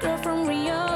girl from Rio.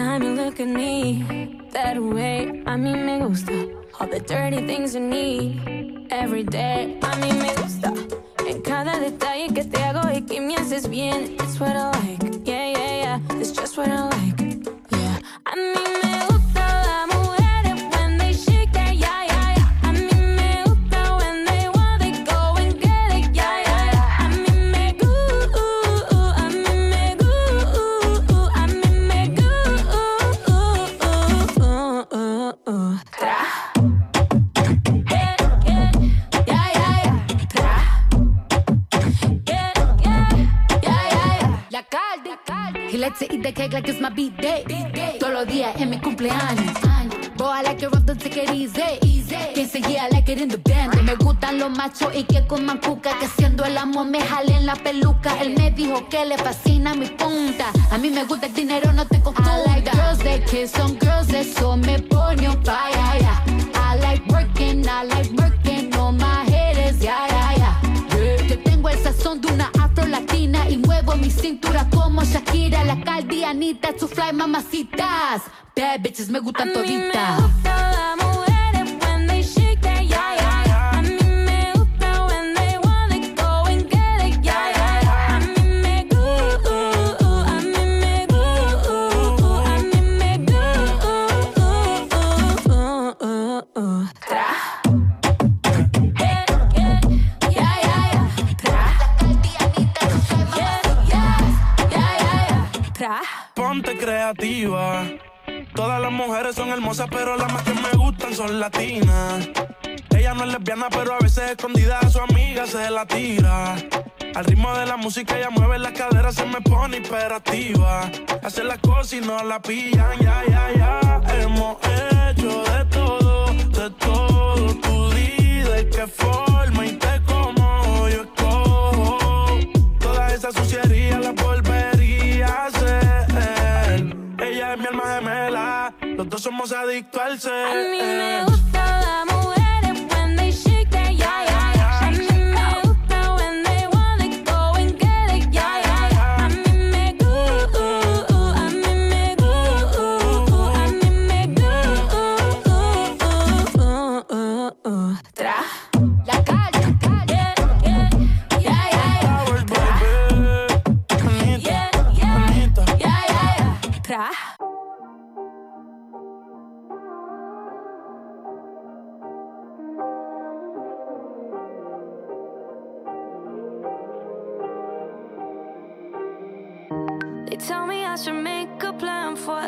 time you look at me that way, a mí me gusta. All the dirty things you need every day, a mí me gusta. En cada detalle que te hago y que me haces bien, it's what I like. Yeah, yeah, yeah, it's just what I like. Yeah, a mí macho y que con mancuca, que siendo el amo me jale en la peluca. Él me dijo que le fascina mi punta. A mí me gusta el dinero, no te confunda. I like girls that kiss on girls, eso me pone un pa' yeah, yeah. I like working, I like working on my haters, yeah, yeah, yeah. yeah. Yo tengo el sazón de una latina y muevo mi cintura como Shakira, la caldianita, su fly mamacitas. Bad bitches me gustan toditas. Todas las mujeres son hermosas, pero las más que me gustan son latinas. Ella no es lesbiana, pero a veces escondida a su amiga se la tira. Al ritmo de la música ella mueve las caderas, se me pone hiperactiva. Hace las cosas y no la pillan, ya, ya, ya. Hemos hecho de todo, de todo. Tú di de qué forma y te como yo escojo. Toda esa suciedad la puedo dos somos adictos al ser. Eh.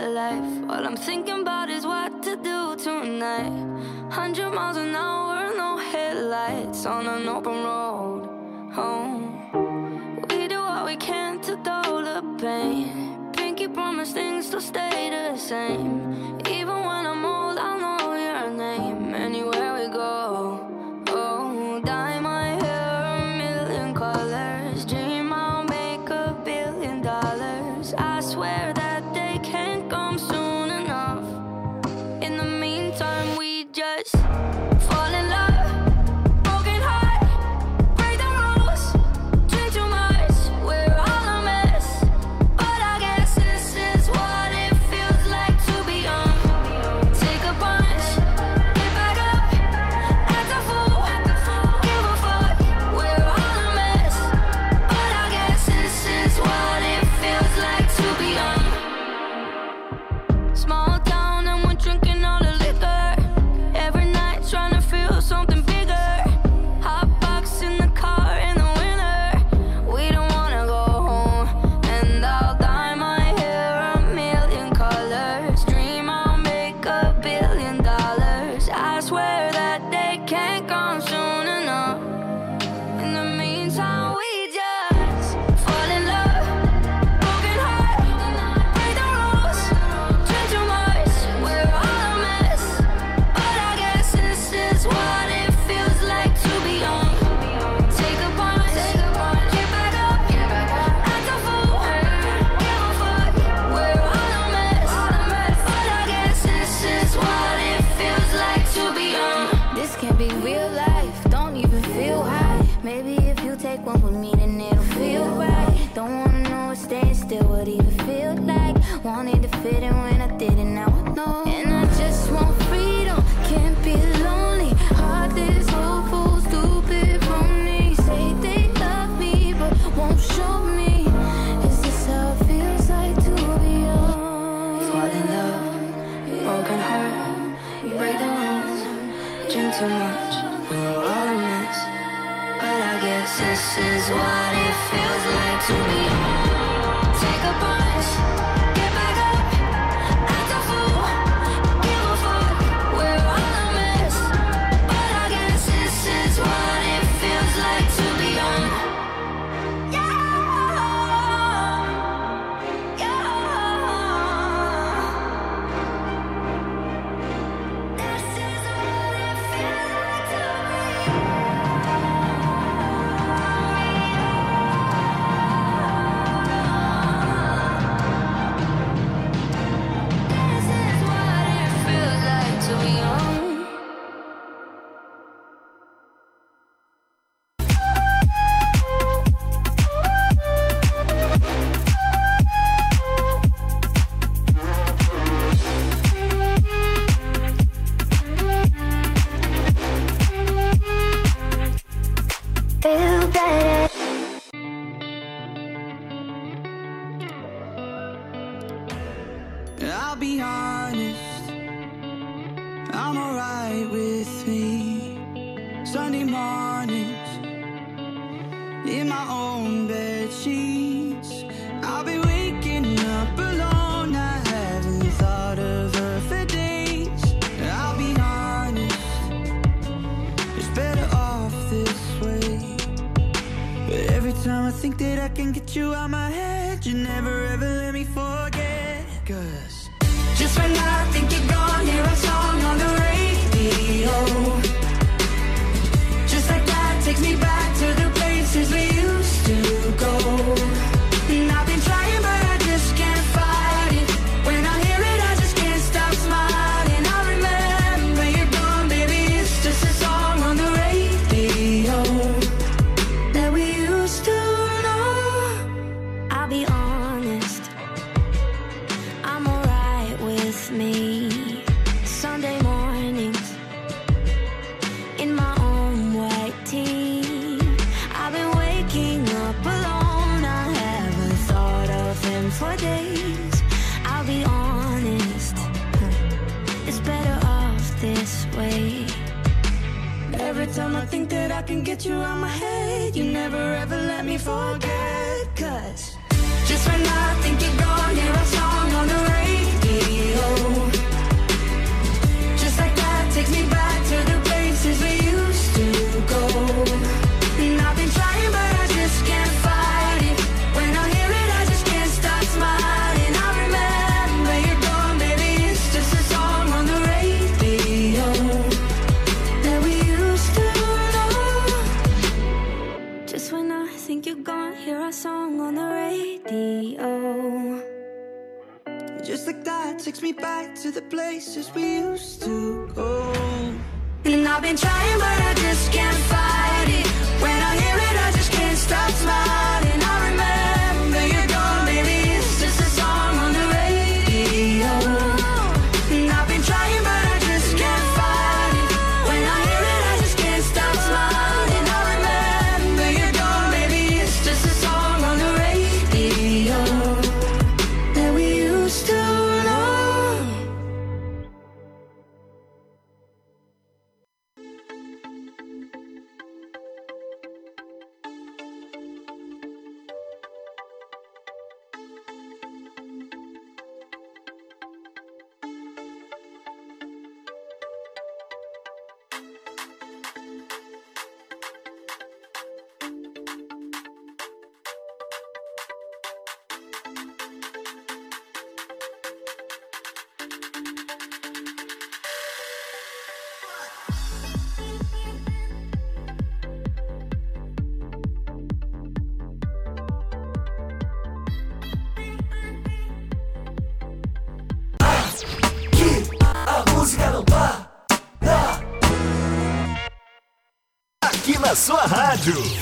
life. All I'm thinking about is what to do tonight. Hundred miles an hour, no headlights on an open road. Home. We do what we can to dull the pain. Pinky promise things will stay the same. Sua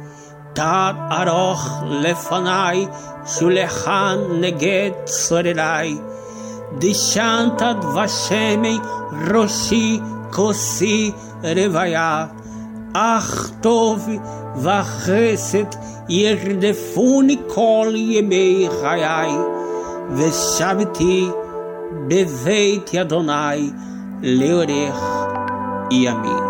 תת ארוך לפניי, שולחן נגד צורריי. דשנת דבשמי ראשי כוסי רוויה. אך טוב וחסד ירדפוני כל ימי חיי, ושבתי בבית אדוני לאורך ימים.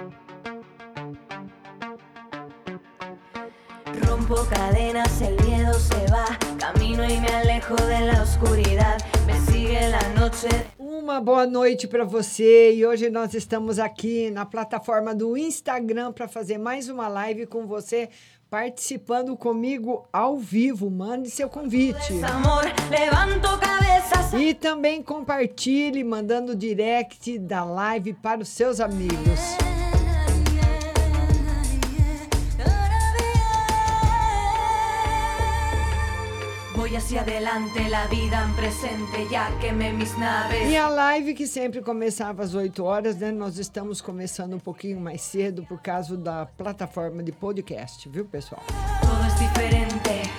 Rompo cadenas, el miedo se va. Camino y me alejo de la oscuridad. Me sigue la noche. Uma boa noite para você e hoje nós estamos aqui na plataforma do Instagram para fazer mais uma live com você participando comigo ao vivo. Mande seu convite. E também compartilhe mandando direct da live para os seus amigos. Hacia adelante, la vida en presente, ya quemé mis naves. E a live que sempre começava às 8 horas, né? Nós estamos começando um pouquinho mais cedo por causa da plataforma de podcast, viu, pessoal? Todo es diferente.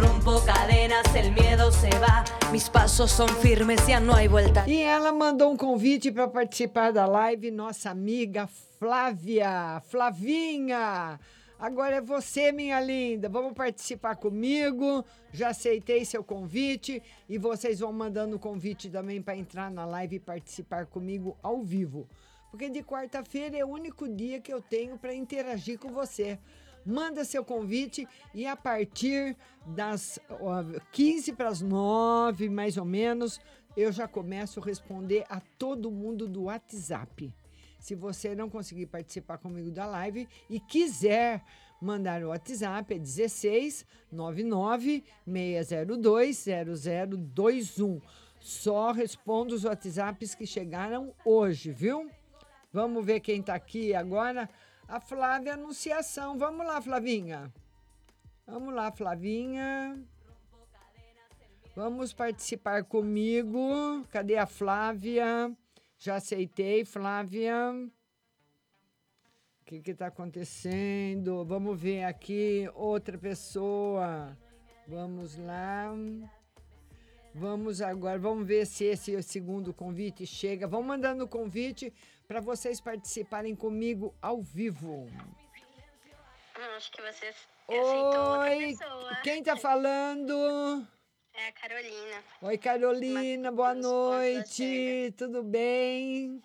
Rompo cadenas, el miedo se va. Mis pasos son firmes, ya no hay vuelta. E ela mandou um convite para participar da live, nossa amiga Flávia. Flavinha! Agora é você, minha linda. Vamos participar comigo. Já aceitei seu convite e vocês vão mandando o convite também para entrar na live e participar comigo ao vivo. Porque de quarta-feira é o único dia que eu tenho para interagir com você. Manda seu convite e a partir das ó, 15 para as 9, mais ou menos, eu já começo a responder a todo mundo do WhatsApp. Se você não conseguir participar comigo da live e quiser mandar o WhatsApp, é 16 99 602 0021. Só respondo os WhatsApps que chegaram hoje, viu? Vamos ver quem está aqui agora. A Flávia Anunciação. Vamos lá, Flavinha. Vamos lá, Flavinha. Vamos participar comigo. Cadê a Flávia? Já aceitei, Flávia. O que está acontecendo? Vamos ver aqui outra pessoa. Vamos lá. Vamos agora, vamos ver se esse segundo convite chega. Vão mandando o convite para vocês participarem comigo ao vivo. Não, acho que você Oi, quem está falando? É a Carolina. Oi, Carolina, boa noite. Tudo bem?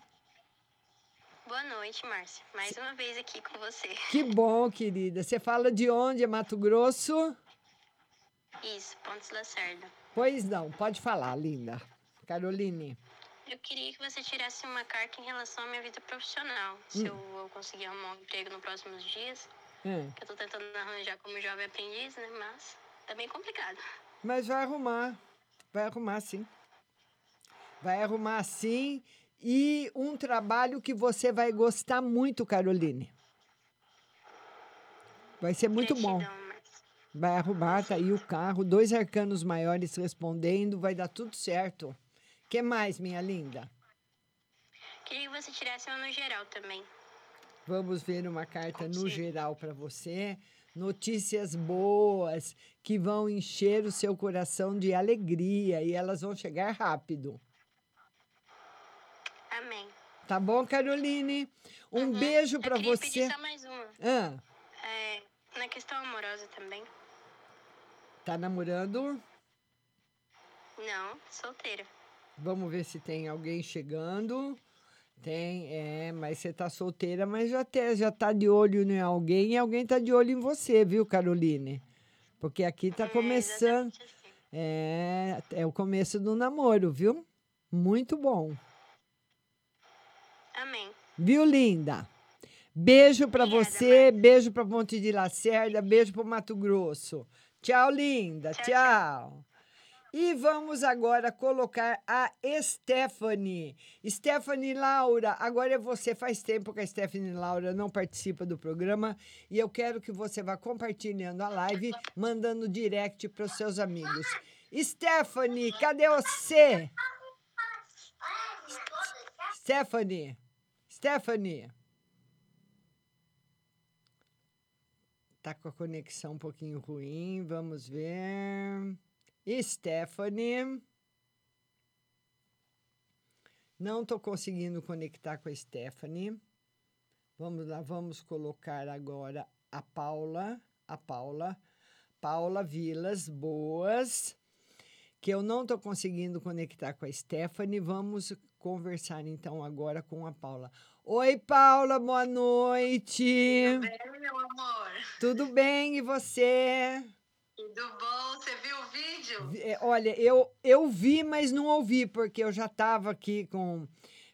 Boa noite, Márcia. Mais uma vez aqui com você. Que bom, querida. Você fala de onde? É Mato Grosso? Isso, Pontes Lacerda. Pois não, pode falar, linda. Caroline. Eu queria que você tirasse uma carta em relação à minha vida profissional. Se eu vou conseguir arrumar um emprego nos próximos dias. Hum. Que eu tô tentando arranjar como jovem aprendiz, né? Mas tá bem complicado. Mas vai arrumar. Vai arrumar sim. Vai arrumar sim. E um trabalho que você vai gostar muito, Caroline. Vai ser muito bom. Vai arrumar, tá aí o carro, dois arcanos maiores respondendo, vai dar tudo certo. que mais, minha linda? Queria que você tirasse uma no geral também. Vamos ver uma carta no geral para você. Notícias boas que vão encher o seu coração de alegria e elas vão chegar rápido. Amém. Tá bom, Caroline? Um beijo para você. Pedir só mais uma. Ah, É, na questão amorosa também. tá namorando? Não, solteira. Vamos ver se tem alguém chegando. Tem, é, mas você tá solteira, mas já, te, já tá de olho em alguém e alguém tá de olho em você, viu, Caroline? Porque aqui tá começando. É, é o começo do namoro, viu? Muito bom. Amém. Viu, linda? Beijo pra você, beijo pra Ponte de Lacerda, beijo pro Mato Grosso. Tchau, linda. Tchau. E vamos agora colocar a Stephanie. Stephanie Laura, agora é você. Faz tempo que a Stephanie Laura não participa do programa e eu quero que você vá compartilhando a live, mandando direct para os seus amigos. Stephanie, cadê você? Stephanie, Stephanie. Tá com a conexão um pouquinho ruim, vamos ver. Stephanie. Não estou conseguindo conectar com a Stephanie. Vamos lá, vamos colocar agora a Paula. A Paula. Paula Vilas Boas. Que eu não estou conseguindo conectar com a Stephanie. Vamos conversar então agora com a Paula. Oi, Paula, boa noite. Tudo bem, meu amor? Tudo bem, e você? Tudo bom? Você viu vídeo? É, Olha, eu, eu vi, mas não ouvi, porque eu já estava aqui com,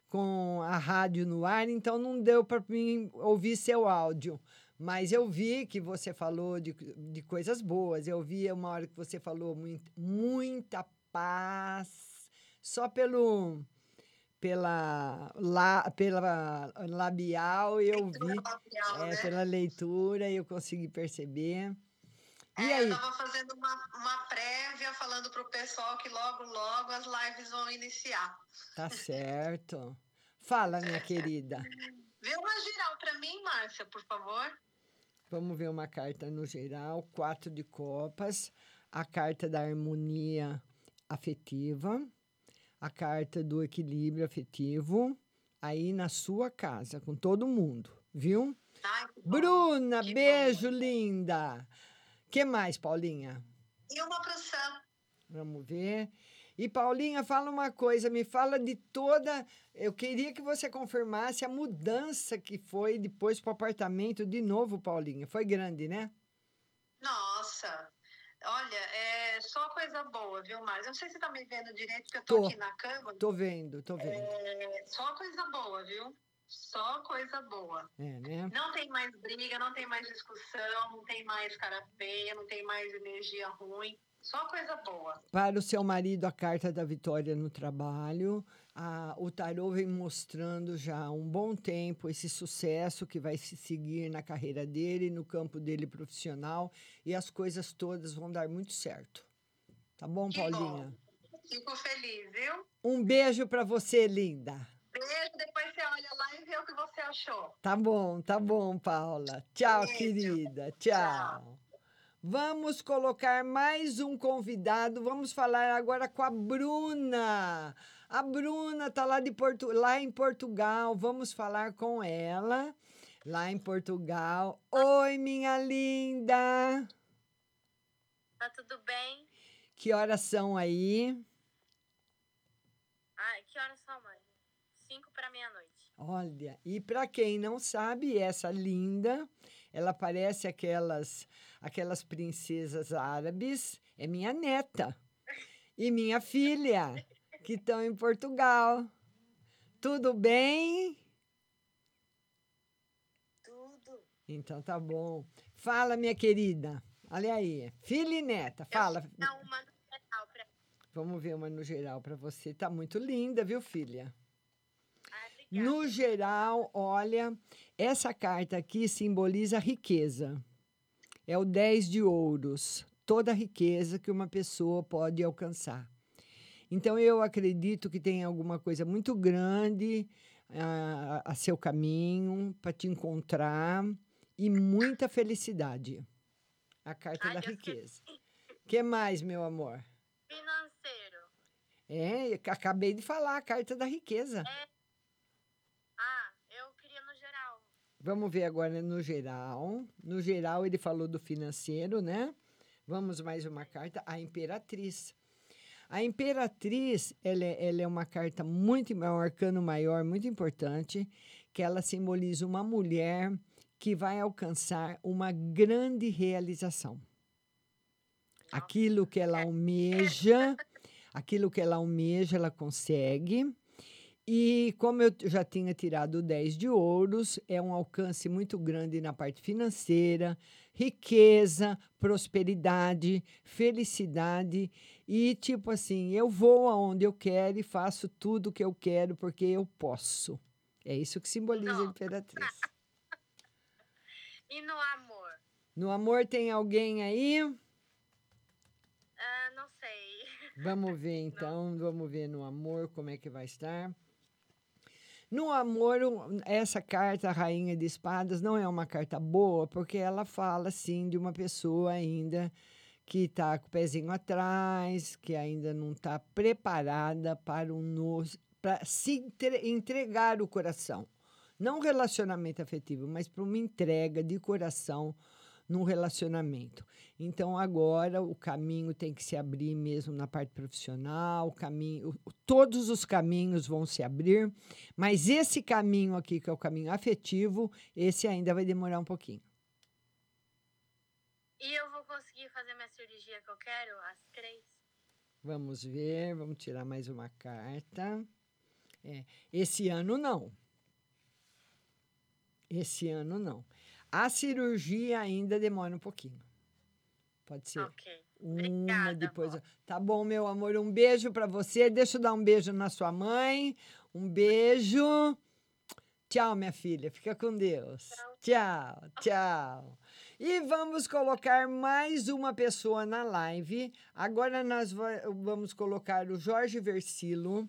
com a rádio no ar, então não deu para mim ouvir seu áudio. Mas eu vi que você falou de, de coisas boas. Eu vi uma hora que você falou muito, muita paz, só pelo pela, la, pela labial eu vi, labial, é, né? pela leitura eu consegui perceber. E É, aí? Eu estava fazendo uma, uma prévia falando para o pessoal que logo, logo as lives vão iniciar. Tá certo. Fala, minha querida. Vê uma geral para mim, Márcia, por favor. Vamos ver uma carta no geral, quatro de copas, a carta da harmonia afetiva, a carta do equilíbrio afetivo, aí na sua casa, com todo mundo, viu? Bruna, beijo, linda. Que mais, Paulinha? E uma para o Sam. Vamos ver. E Paulinha, fala uma coisa, me fala de toda. Eu queria que você confirmasse a mudança que foi depois para o apartamento de novo, Paulinha. Foi grande, né? Nossa, olha, é só coisa boa, viu, Márcia? Eu não sei se você tá me vendo direito, porque eu Tô. tô, aqui na cama. Tô vendo, tô vendo. É, só coisa boa, viu? Só coisa boa. É, né? Não tem mais briga, não tem mais discussão, não tem mais cara feia, não tem mais energia ruim. Só coisa boa. Para o seu marido, a carta da vitória no trabalho. A- o tarô vem mostrando já há um bom tempo esse sucesso que vai se seguir na carreira dele, no campo dele profissional. E as coisas todas vão dar muito certo. Tá bom, Que Paulinha? bom. Fico feliz, viu? Um beijo para você, linda. Beijo depois você olha lá e vê o que você achou. Tá bom, tá bom, Paula. Tchau, querida. Tchau. Vamos colocar mais um convidado. Vamos falar agora com a Bruna. A Bruna tá lá, de Portu... lá em Portugal. Vamos falar com ela. Lá em Portugal. Oi, minha linda. Tá tudo bem? Que horas são aí? Ah, que horas são, mãe? Cinco para meia-noite. Olha, e para quem não sabe, essa linda, ela parece aquelas aquelas princesas árabes, é minha neta e minha filha que estão em Portugal. Tudo bem? Tudo. Então tá bom. Fala, minha querida. Olha aí, filha e neta, fala. Uma no geral pra... Vamos ver uma no geral para você. Tá muito linda, viu, filha? No geral, olha, essa carta aqui simboliza riqueza. É o 10 de ouros, toda a riqueza que uma pessoa pode alcançar. Então, eu acredito que tem alguma coisa muito grande a, a seu caminho para te encontrar e muita felicidade. A carta Ai, da riqueza. O que mais, meu amor? Financeiro. É, acabei de falar, a carta da riqueza. Ah, eu queria no geral. Vamos ver agora no geral. No geral, ele falou do financeiro, né? Vamos mais uma carta, a Imperatriz. A Imperatriz, ela é, ela é uma carta muito, é um arcano maior, muito importante, que ela simboliza uma mulher que vai alcançar uma grande realização. Aquilo que ela almeja, aquilo que ela almeja, ela consegue. E como eu já tinha tirado o 10 de ouros, é um alcance muito grande na parte financeira, riqueza, prosperidade, felicidade e tipo assim, eu vou aonde eu quero e faço tudo o que eu quero porque eu posso. É isso que simboliza a imperatriz. E no amor? No amor tem alguém aí? Ah, não sei. Vamos ver então, vamos ver no amor como é que vai estar. No amor, essa carta, Rainha de Espadas, não é uma carta boa, porque ela fala, sim, de uma pessoa ainda que está com o pezinho atrás, que ainda não está preparada para, um no, para se entre- entregar o coração. Não relacionamento afetivo, mas para uma entrega de coração num relacionamento. Então agora o caminho tem que se abrir mesmo na parte profissional, o caminho, todos os caminhos vão se abrir, mas esse caminho aqui que é o caminho afetivo, esse ainda vai demorar um pouquinho. E eu vou conseguir fazer minha cirurgia que eu quero, às três? Vamos ver, vamos tirar mais uma carta. É, esse ano não. Esse ano não. A cirurgia ainda demora um pouquinho. Pode ser. Uma depois. Tá bom, meu amor. Um beijo para você. Deixa eu dar um beijo na sua mãe. Um beijo. Tchau, minha filha. Fica com Deus. Tchau, tchau. E vamos colocar mais uma pessoa na live. Agora nós va- vamos colocar o Jorge Versilo.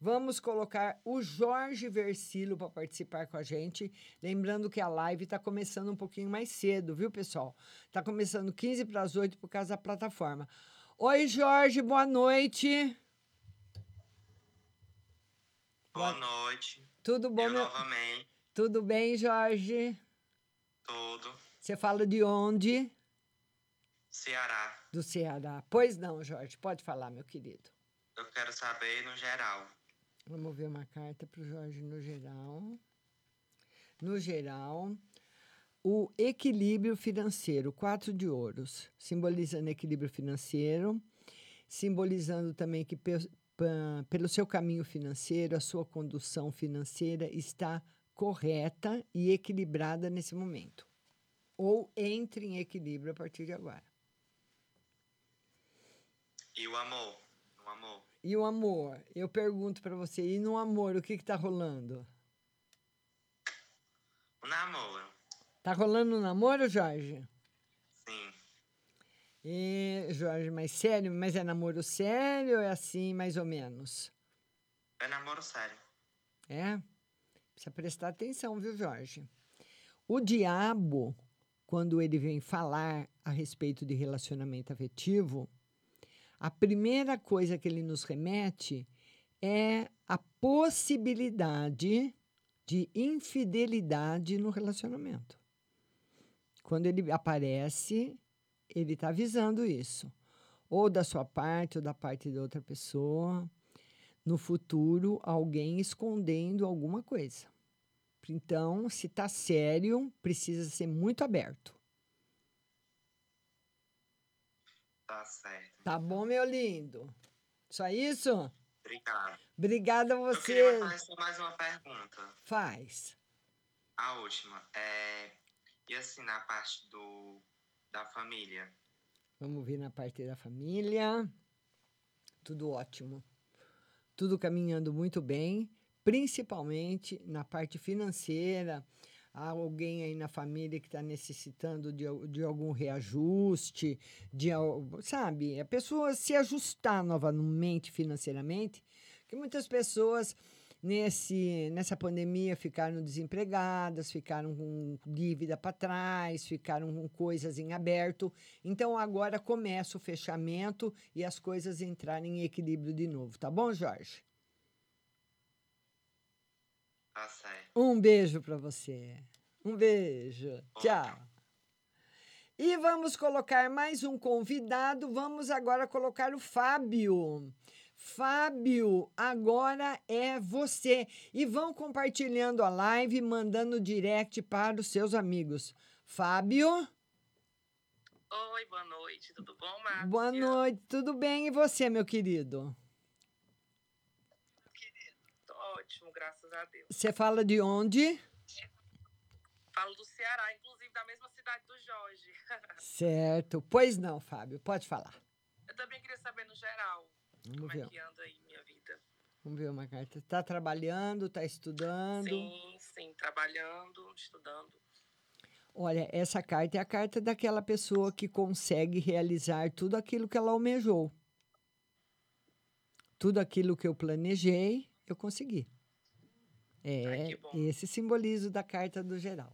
Vamos colocar o Jorge Versilo para participar com a gente. Lembrando que a live está começando um pouquinho mais cedo, viu, pessoal? Está começando 15 para as 8 por causa da plataforma. Oi, Jorge, boa noite. Boa noite. Tudo bom, Eu meu? novamente. Tudo bem, Jorge? Tudo. Você fala de onde? Ceará. Do Ceará. Pois não, Jorge, pode falar, meu querido. Eu quero saber no geral. Ver uma carta para o Jorge no geral. No geral, o equilíbrio financeiro, quatro de ouros, simbolizando equilíbrio financeiro, simbolizando também que pe- pelo seu caminho financeiro, a sua condução financeira está correta e equilibrada nesse momento. Ou entre em equilíbrio a partir de agora. E o amor? O amor. E o amor? Eu pergunto para você, e no amor, o que está rolando? O namoro. Tá rolando um namoro, Jorge? Sim. E, Jorge, mas sério? Mas é namoro sério ou é assim, mais ou menos? É namoro sério. É? Precisa prestar atenção, viu, Jorge? O diabo, quando ele vem falar a respeito de relacionamento afetivo, a primeira coisa que ele nos remete é a possibilidade de infidelidade no relacionamento. Quando ele aparece, ele está avisando isso. Ou da sua parte, ou da parte de outra pessoa. No futuro, alguém escondendo alguma coisa. Então, se está sério, precisa ser muito aberto. Tá certo. Tá bom, meu lindo? Só isso? Obrigado. Obrigada a Eu você. queria fazer só mais uma pergunta. Faz. A última. É... E assim, na parte do... da família? Vamos ver na parte da família. Tudo ótimo. Tudo caminhando muito bem, principalmente na parte financeira. Há alguém aí na família que está necessitando de, de algum reajuste, de, sabe? A pessoa se ajustar novamente financeiramente, que muitas pessoas nesse, nessa pandemia ficaram desempregadas, ficaram com dívida para trás, ficaram com coisas em aberto. Então agora começa o fechamento e as coisas entrarem em equilíbrio de novo, tá bom, Jorge? Tá certo. Um beijo para você. Um beijo. Tchau. E vamos colocar mais um convidado. Vamos agora colocar o Fábio. Fábio, agora é você. E vão compartilhando a live, mandando direct para os seus amigos. Fábio, Oi, boa noite, tudo bom, Márcia? boa noite. Tudo bem? E você, meu querido? Tô ótimo, graças a Deus. Você fala de onde? Falo do Ceará, inclusive da mesma cidade do Jorge. Certo. Pois não, Fábio, pode falar. Eu também queria saber no geral Vamos como ver. é que anda aí minha vida. Vamos ver uma carta. Está trabalhando, está estudando? Sim, sim, trabalhando, estudando. Olha, essa carta é a carta daquela pessoa que consegue realizar tudo aquilo que ela almejou. Tudo aquilo que eu planejei, eu consegui. É esse simbolizo da carta do geral.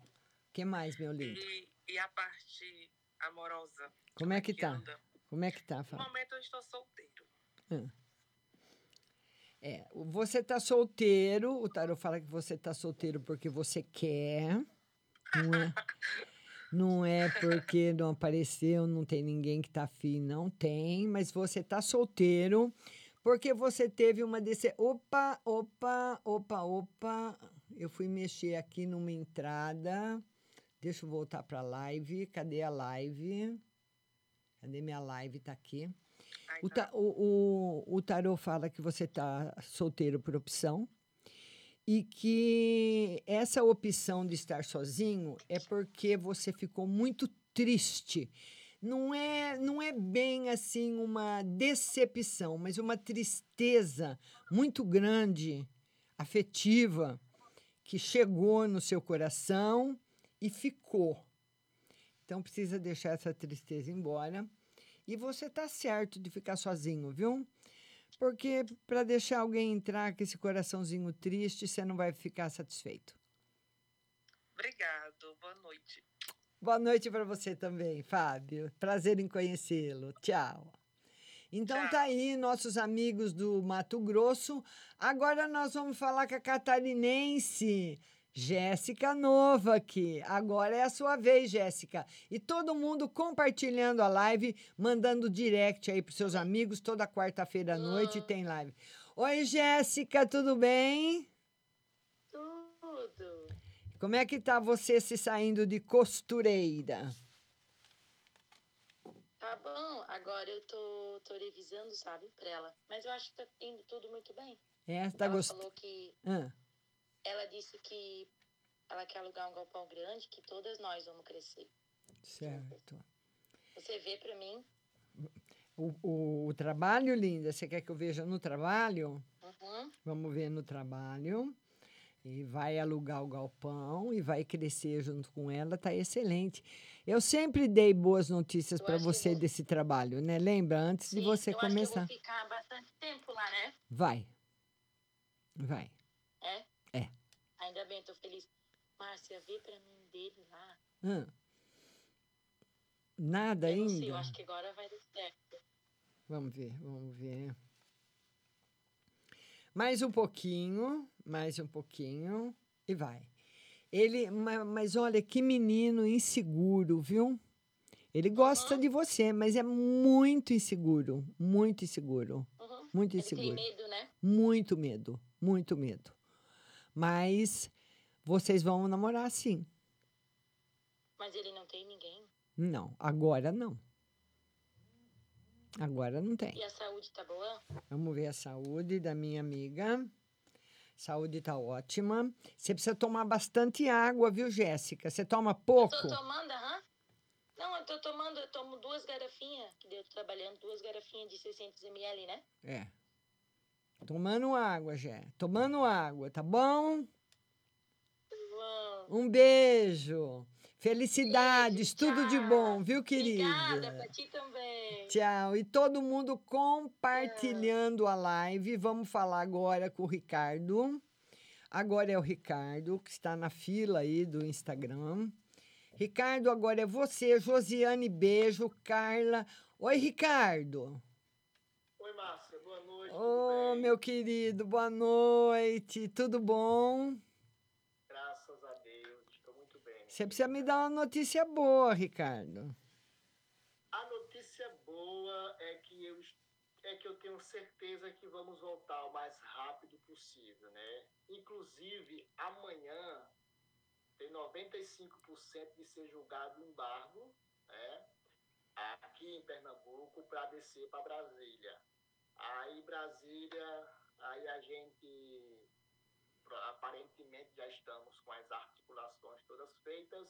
O que mais, meu lindo? E, e a parte amorosa? Como é que tá? anda? Como é que tá, No Fábio? momento eu estou solteiro. É, você tá solteiro, o tarot fala que você tá solteiro porque você quer, não é, não é porque não apareceu, não tem ninguém que tá afim, não tem, mas você tá solteiro porque você teve uma desse, opa, opa, opa, opa, eu fui mexer aqui numa entrada, deixa eu voltar para live, cadê a live? Cadê minha live? Tá aqui. O, ta, o, o, o tarô fala que você está solteiro por opção e que essa opção de estar sozinho é porque você ficou muito triste. Não é, não é bem assim uma decepção, mas uma tristeza muito grande, afetiva, que chegou no seu coração e ficou. Então precisa deixar essa tristeza embora. E você tá certo de ficar sozinho, viu? Porque para deixar alguém entrar com esse coraçãozinho triste, você não vai ficar satisfeito. Obrigado, boa noite. Boa noite para você também, Fábio. Prazer em conhecê-lo. Tchau. Então tá aí, nossos amigos do Mato Grosso. Agora nós vamos falar com a catarinense. Jéssica Nova aqui. Agora é a sua vez, Jéssica. E todo mundo compartilhando a live, mandando direct aí pros seus amigos. Toda quarta-feira à noite tem live. Oi, Jéssica, tudo bem? Como é que tá você se saindo de costureira? Tá bom, agora eu tô, tô revisando, sabe, pra ela. Mas eu acho que tá indo tudo muito bem. É, tá ela gostando? falou que. Ah, Ela disse que ela quer alugar um galpão grande, que todas nós vamos crescer. certo. Você vê pra mim? O, o, o trabalho, linda, você quer que eu veja no trabalho? Uhum. Vamos ver no trabalho. E vai alugar o galpão e vai crescer junto com ela, tá excelente. Eu sempre dei boas notícias para você desse trabalho, né? Lembra? Antes de você eu acho que eu começar. vou ficar bastante tempo lá, né? Vai. Vai. É? É. Ainda bem, tô feliz. Márcia, vê pra mim dele lá. Hã? Nada eu ainda? sei, eu acho que agora vai dar certo. Vamos ver, vamos ver. Mais um pouquinho, mais um pouquinho e vai. Ele, ma- mas olha que menino inseguro, viu? Ele gosta de você, mas é muito inseguro, muito inseguro, muito Ele tem inseguro. medo, né? Muito medo, muito medo. Mas vocês vão namorar sim. Mas ele não tem ninguém. Não, agora não. Agora não tem. E a saúde tá boa? Vamos ver a saúde da minha amiga. Saúde tá ótima. Você precisa tomar bastante água, viu, Jéssica? Você toma pouco? Tô tomando, aham. Não, eu tô tomando, eu tomo duas garrafinhas, que eu tô trabalhando, duas garrafinhas de 600 ml, né? É. Tomando água, Jé. Tomando água, tá bom? Um beijo. Felicidades, tudo de bom, viu, querida? Obrigada, pra ti também. Tchau. E todo mundo compartilhando a live. Vamos falar agora com o Ricardo. Agora é o Ricardo, que está na fila aí do Instagram. Ricardo, agora é você. Josiane, beijo. Carla. Oi, Ricardo. Oi, Márcia, boa noite. Ô, meu querido, boa noite. Tudo bom? Graças a Deus, estou muito bem. Você precisa me dar uma notícia boa, Ricardo. A notícia boa é que eu é que eu tenho certeza que vamos voltar o mais rápido possível, né? Inclusive, amanhã tem 95% de ser julgado o embargo, né? Aqui em Pernambuco para descer para Brasília. Aí Brasília, aí a gente aparentemente já estamos com as articulações todas feitas.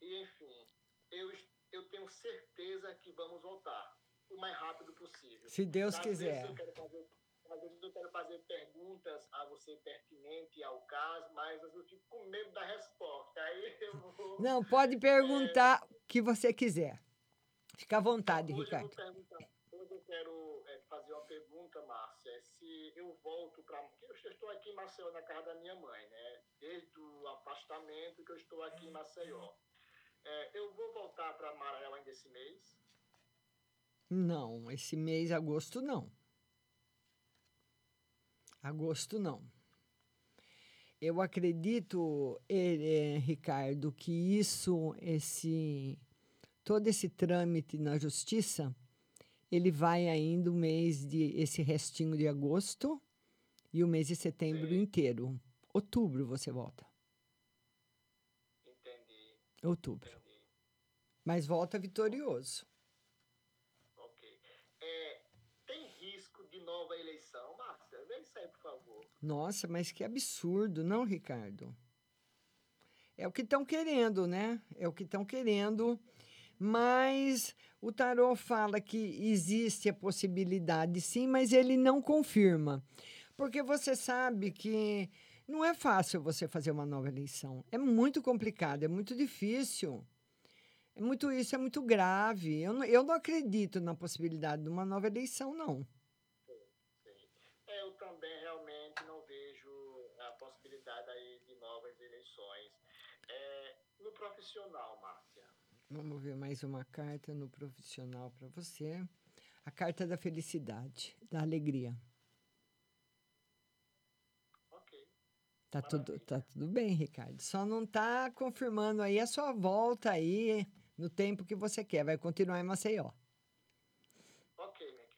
E enfim, eu, eu tenho certeza que vamos voltar o mais rápido possível. Se Deus Às quiser. Vezes eu fazer, às vezes eu quero fazer perguntas a você pertinente ao caso, mas eu fico com medo da resposta. Aí eu vou. Não, pode perguntar o que você quiser. Fica à vontade, eu Ricardo. perguntar, hoje eu quero é, fazer uma pergunta, Márcia, é eu volto para. Eu estou aqui em Maceió, na casa da minha mãe, né? Desde o afastamento que eu estou aqui em Maceió. É, eu vou voltar para Maranhão ainda esse mês. Não, esse mês, agosto, não. Agosto, não. Eu acredito, eh, eh, Ricardo, que isso, esse, todo esse trâmite na justiça, ele vai ainda o mês de, esse restinho de agosto e o mês de setembro inteiro. Outubro você volta. Entendi. Outubro. Mas volta vitorioso. Ok. É, tem risco de nova eleição, Márcia? Vê isso aí, por favor. Nossa, mas que absurdo, não, Ricardo? É o que estão querendo, né? É o que estão querendo. Mas o tarô fala que existe a possibilidade, sim, mas ele não confirma. Porque você sabe que não é fácil você fazer uma nova eleição. É muito complicado, é muito difícil. É muito isso, é muito grave. Eu não, eu não acredito na possibilidade de uma nova eleição, não. É, eu também realmente não vejo a possibilidade aí de novas eleições. É, no profissional, Márcia, Vamos ver mais uma carta no profissional para você. A carta da felicidade, da alegria. Tá tudo, tá tudo bem, Ricardo. Só não tá confirmando aí a sua volta aí no tempo que você quer. Vai continuar em Maceió.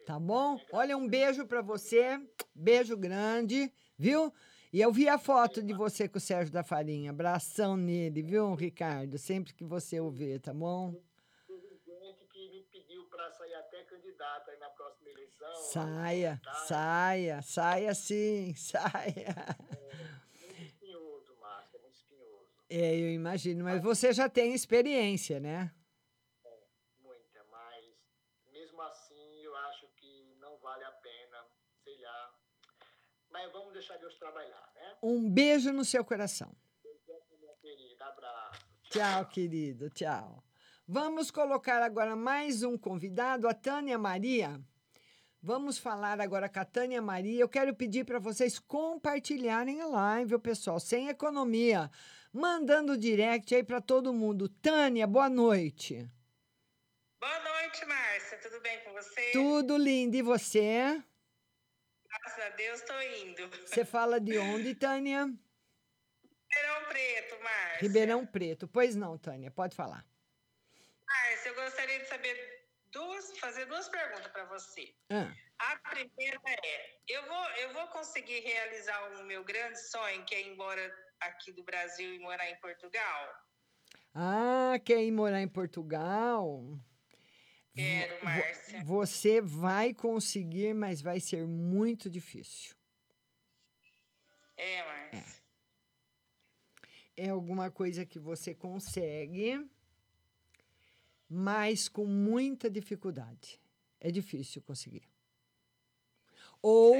Tá bom? Olha, um beijo para você. Beijo grande, viu? E eu vi a foto de você com o Sérgio da Farinha. Abração nele, viu, Ricardo? Sempre que você o vê, tá bom? teve gente que me pediu para sair até candidato aí na próxima eleição. Saia, Tá? saia, saia sim, saia. Muito espinhoso, Márcia, muito espinhoso. É, eu imagino, mas você já tem experiência, né? Muita, mas mesmo assim eu acho que não vale a pena, sei lá. Mas vamos deixar Deus trabalhar, né? Um beijo no seu coração. Minha querida, abraço. Tchau, querido, tchau. Vamos colocar agora mais um convidado, a Tânia Maria, Vamos falar agora com a Tânia Maria. Eu quero pedir para vocês compartilharem a live, o pessoal, sem economia, mandando direct aí para todo mundo. Tânia, boa noite. Boa noite, Márcia. Tudo bem com você? Tudo lindo. E você? Graças a Deus, estou indo. Você fala de onde, Tânia? Ribeirão Preto, Márcia. Ribeirão Preto. Pois não, Tânia, pode falar. Márcia, eu gostaria de saber duas, fazer duas perguntas para você. Ah, A primeira é: eu vou, eu vou conseguir realizar o meu grande sonho, que é ir embora aqui do Brasil e morar em Portugal? Ah, quer ir morar em Portugal? Quero, Márcia. Você vai conseguir, mas vai ser muito difícil. É, Márcia. É alguma coisa que você consegue, mas com muita dificuldade. É difícil conseguir. Ou,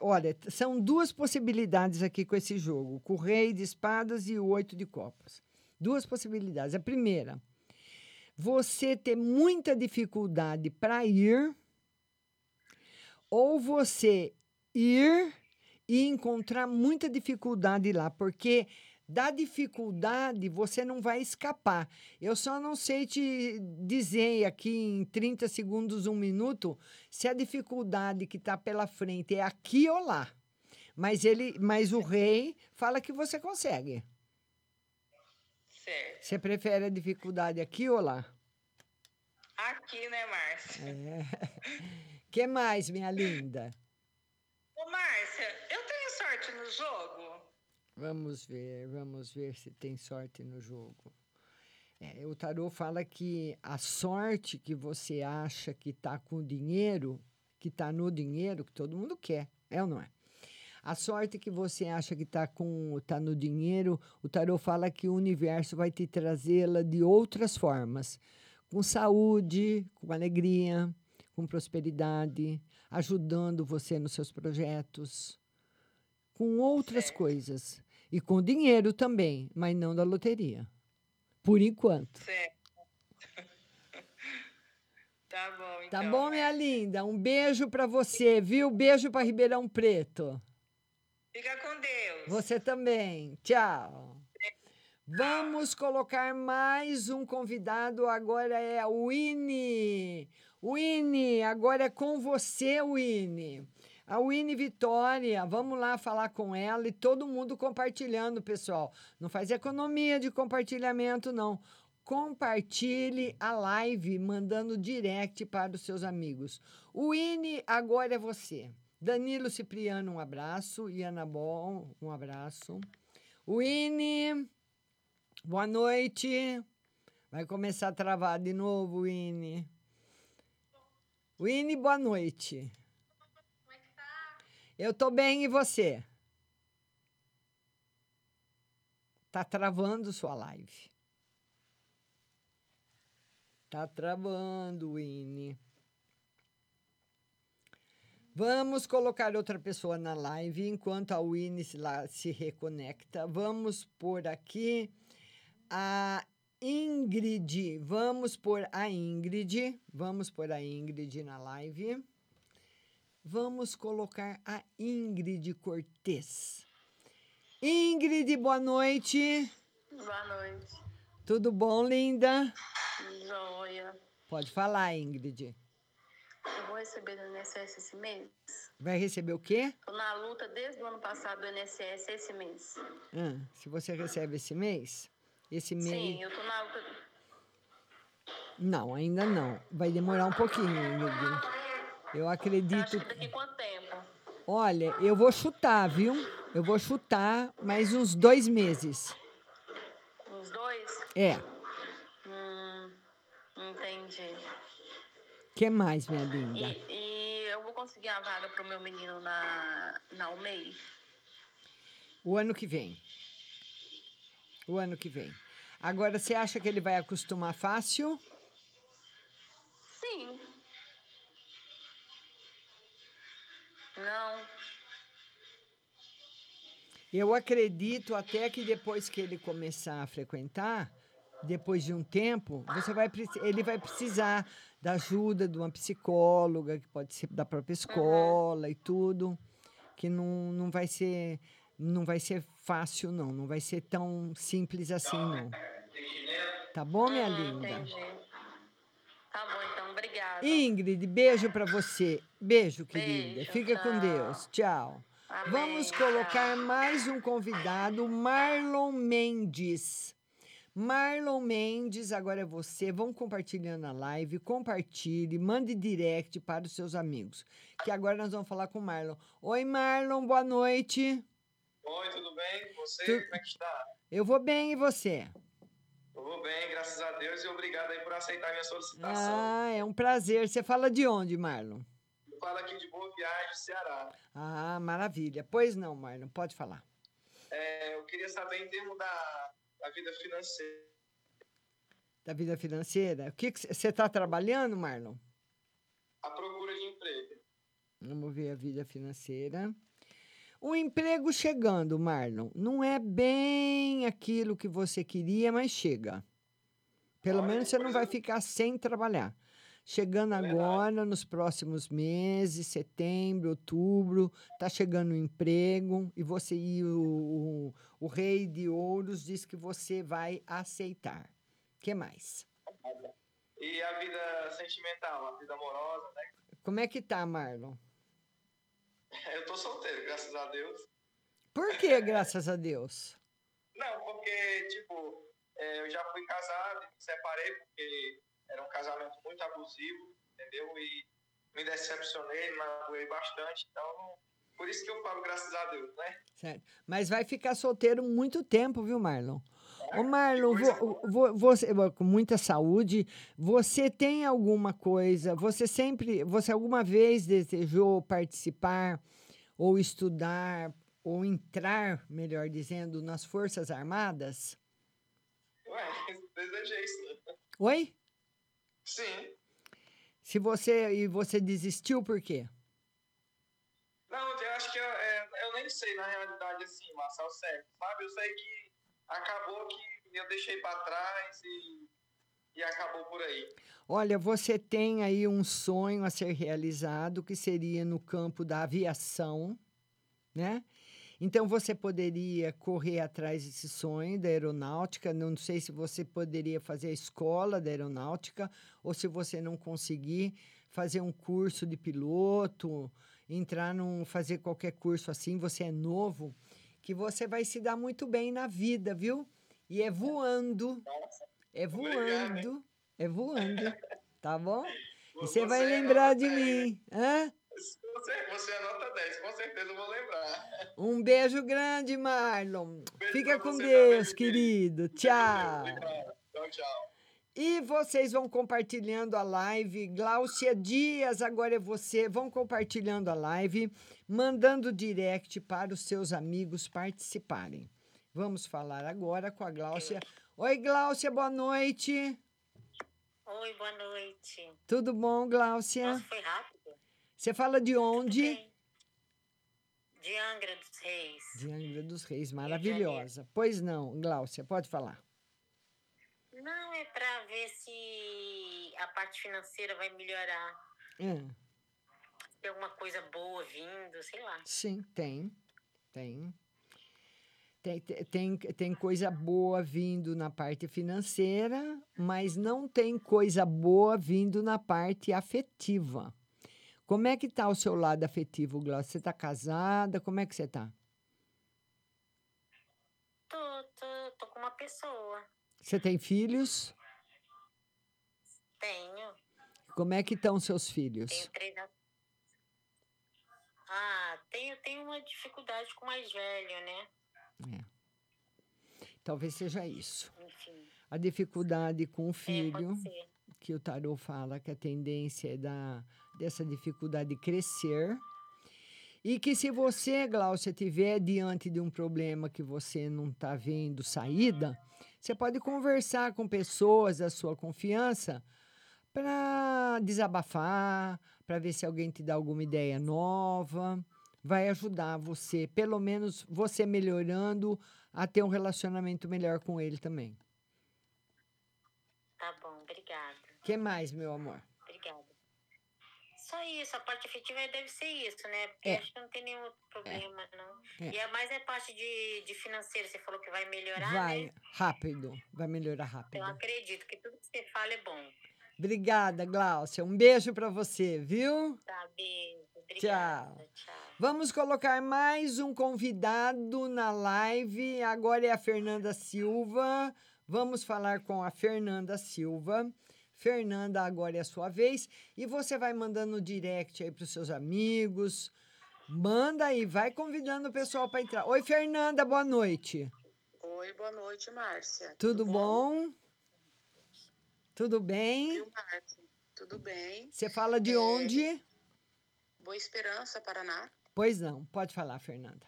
olha, t- são duas possibilidades aqui com esse jogo: com o rei de espadas e o oito de copas. Duas possibilidades. A primeira, você ter muita dificuldade para ir, ou você ir e encontrar muita dificuldade lá, porque da dificuldade você não vai escapar. Eu só não sei te dizer aqui em 30 segundos, um minuto, se a dificuldade que está pela frente é aqui ou lá. Mas ele, mas o rei fala que você consegue. Certo. Você prefere a dificuldade aqui ou lá? Aqui, né, Márcia? É. que mais, minha linda? Ô, Márcia, eu tenho sorte no jogo? Vamos ver, vamos ver se tem sorte no jogo. É, o tarô fala que a sorte que você acha que está com dinheiro, que está no dinheiro, que todo mundo quer, é ou não é? A sorte que você acha que está tá no dinheiro, o tarô fala que o universo vai te trazê-la de outras formas, com saúde, com alegria, com prosperidade, ajudando você nos seus projetos com outras coisas. E com dinheiro também, mas não da loteria. Por enquanto. Certo. tá bom, então. Tá bom, minha linda? Um beijo pra você, viu? Beijo pra Ribeirão Preto. Fica com Deus. Você também. Tchau. Vamos colocar mais um convidado. Agora é o Winnie. Winnie, agora é com você, Winnie. A Winnie Vitória, vamos lá falar com ela e todo mundo compartilhando, pessoal. Não faz economia de compartilhamento, não. Compartilhe a live mandando direct para os seus amigos. Winnie, agora é você. Danilo Cipriano, um abraço. Iana Bom, um abraço. Winnie, boa noite. Vai começar a travar de novo, Winnie. Winnie, boa noite. Eu tô bem e você? Tá travando sua live. Tá travando, Winnie. Vamos colocar outra pessoa na live enquanto a Winnie se, lá, se reconecta. Vamos por aqui a Ingrid. Vamos por a Ingrid. Vamos por a Ingrid na live. Vamos colocar a Ingrid Cortez. Ingrid, boa noite. Boa noite. Tudo bom, linda? Joia. Pode falar, Ingrid. Eu vou receber do INSS esse mês? Vai receber o quê? Tô na luta desde o ano passado do INSS esse mês. Ah, se você recebe esse mês, esse mês. Sim, eu tô na luta. Não, ainda não. Vai demorar um pouquinho, Ingrid. Eu acredito. Acho que daqui quanto tempo? Olha, eu vou chutar, viu? Eu vou chutar mais uns dois meses. Uns dois? É. Hum, entendi. O que mais, minha linda? E, e eu vou conseguir a vaga pro meu menino na, na UMEI? O ano que vem. O ano que vem. Agora, você acha que ele vai acostumar fácil? Sim. Não. Eu acredito até que depois que ele começar a frequentar, depois de um tempo, você vai, ele vai precisar da ajuda de uma psicóloga, que pode ser da própria escola e tudo, que não, não vai ser não vai ser fácil não, não vai ser tão simples assim não. Tá bom, minha linda? Entendi. Tá bom, então, obrigada. Ingrid, beijo para você. Beijo, querida. Beijo, Fica com tchau. Deus. Tchau. Amém, Vamos colocar mais um convidado, Marlon Mendes. Marlon Mendes, agora é você. Vão compartilhando a live, compartilhe, mande direct para os seus amigos. Que agora nós vamos falar com o Marlon. Oi, Marlon, boa noite. Oi, tudo bem? Você, Tu- como é que está? Eu vou bem e você? Eu vou bem, graças a Deus, e obrigado aí por aceitar minha solicitação. Ah, é um prazer. Você fala de onde, Marlon? Eu falo aqui de Boa Viagem, Ceará. Ah, maravilha. Pois não, Marlon, pode falar. É, eu queria saber em termos da, da vida financeira. Da vida financeira. O que que você está trabalhando, Marlon? A procura de emprego. Vamos ver a vida financeira. O emprego chegando, Marlon, não é bem aquilo que você queria, mas chega. Pelo menos você não vai ficar sem trabalhar. Chegando agora, nos próximos meses, setembro, outubro, tá chegando o emprego e você e o, o, o rei de ouros diz que você vai aceitar. que mais? E a vida sentimental, a vida amorosa, né? Como é que tá, Marlon? Eu tô solteiro, graças a Deus. Por que, graças a Deus? Não, porque, tipo, é, eu já fui casado, me separei porque era um casamento muito abusivo, entendeu? E me decepcionei, me magoei bastante. Então, por isso que eu falo graças a Deus, né? Certo. Mas vai ficar solteiro muito tempo, viu, Marlon? Ô, Marlon, vo- vo- você, com muita saúde, você tem alguma coisa, você sempre, você alguma vez desejou participar ou estudar ou entrar, melhor dizendo, nas Forças Armadas? Ué, desejei isso. Oi? Sim. Se você e você desistiu por quê? Não, eu acho que eu, é, eu nem sei na realidade assim, Marcel, certo, sabe? Eu sei que acabou que eu deixei pra trás e, e acabou por aí. Olha, você tem aí um sonho a ser realizado que seria no campo da aviação, né? Então você poderia correr atrás desse sonho da aeronáutica. Não sei se você poderia fazer a escola da aeronáutica ou se você não conseguir fazer um curso de piloto, entrar num fazer qualquer curso assim, você é novo, que você vai se dar muito bem na vida, viu? E é voando. É voando. É voando. Tá bom? E você vai lembrar de mim. Hã? Você, você anota 10, com certeza eu vou lembrar. Um beijo grande, Marlon. Fica pra com Deus, querido. Tchau. Tchau, tchau. E vocês vão compartilhando a live. Gláucia Dias, agora é você. Vão compartilhando a live, mandando direct para os seus amigos participarem. Vamos falar agora com a Gláucia. Oi, Gláucia, boa noite. Oi, boa noite. Tudo bom, Gláucia? Nossa, foi rápido. Você fala de onde? De Angra dos Reis. De Angra dos Reis, maravilhosa. Pois não, Gláucia, pode falar. Não, é pra ver se a parte financeira vai melhorar. Se tem alguma coisa boa vindo, sei lá. sim, tem. Tem. Tem, tem, tem coisa boa vindo na parte financeira, mas não tem coisa boa vindo na parte afetiva. Como é que tá o seu lado afetivo, Glaucia? Você está casada? Como é que você tá? Tô, tô, tô com uma pessoa. Você tem filhos? Tenho. Como é que estão seus filhos? Tenho três. Ah, tenho, tenho uma dificuldade com o mais velho, né? Talvez seja isso. Enfim. A dificuldade com o filho, ser. que o tarô fala que a tendência é da, dessa dificuldade crescer. E que se você, Glaucia, estiver diante de um problema que você não está vendo saída, você pode conversar com pessoas da sua confiança para desabafar, para ver se alguém te dá alguma ideia nova. Vai ajudar você, pelo menos você melhorando, a ter um relacionamento melhor com ele também. Tá bom, obrigada. que mais, meu amor? Só isso, a parte afetiva deve ser isso, né? Porque É. acho que não tem nenhum outro problema, não. É. E a mais é parte de, de financeiro, você falou que vai melhorar, Vai, né? rápido. Vai melhorar rápido. Eu acredito que tudo que você fala é bom. Obrigada, Glaucia. Um beijo para você, viu? Tá, beijo. Obrigada. Tchau. Vamos colocar mais um convidado na live. Agora é a Fernanda Silva. Vamos falar com a Fernanda Silva. Fernanda, agora é a sua vez. E você vai mandando direct aí para os seus amigos. Manda aí, vai convidando o pessoal para entrar. Oi, Fernanda, boa noite. Oi, boa noite, Márcia. Tudo bom? Tudo bem? Márcia? Tudo bem? Você fala de É, onde? Boa Esperança, Paraná. Pois não, pode falar, Fernanda.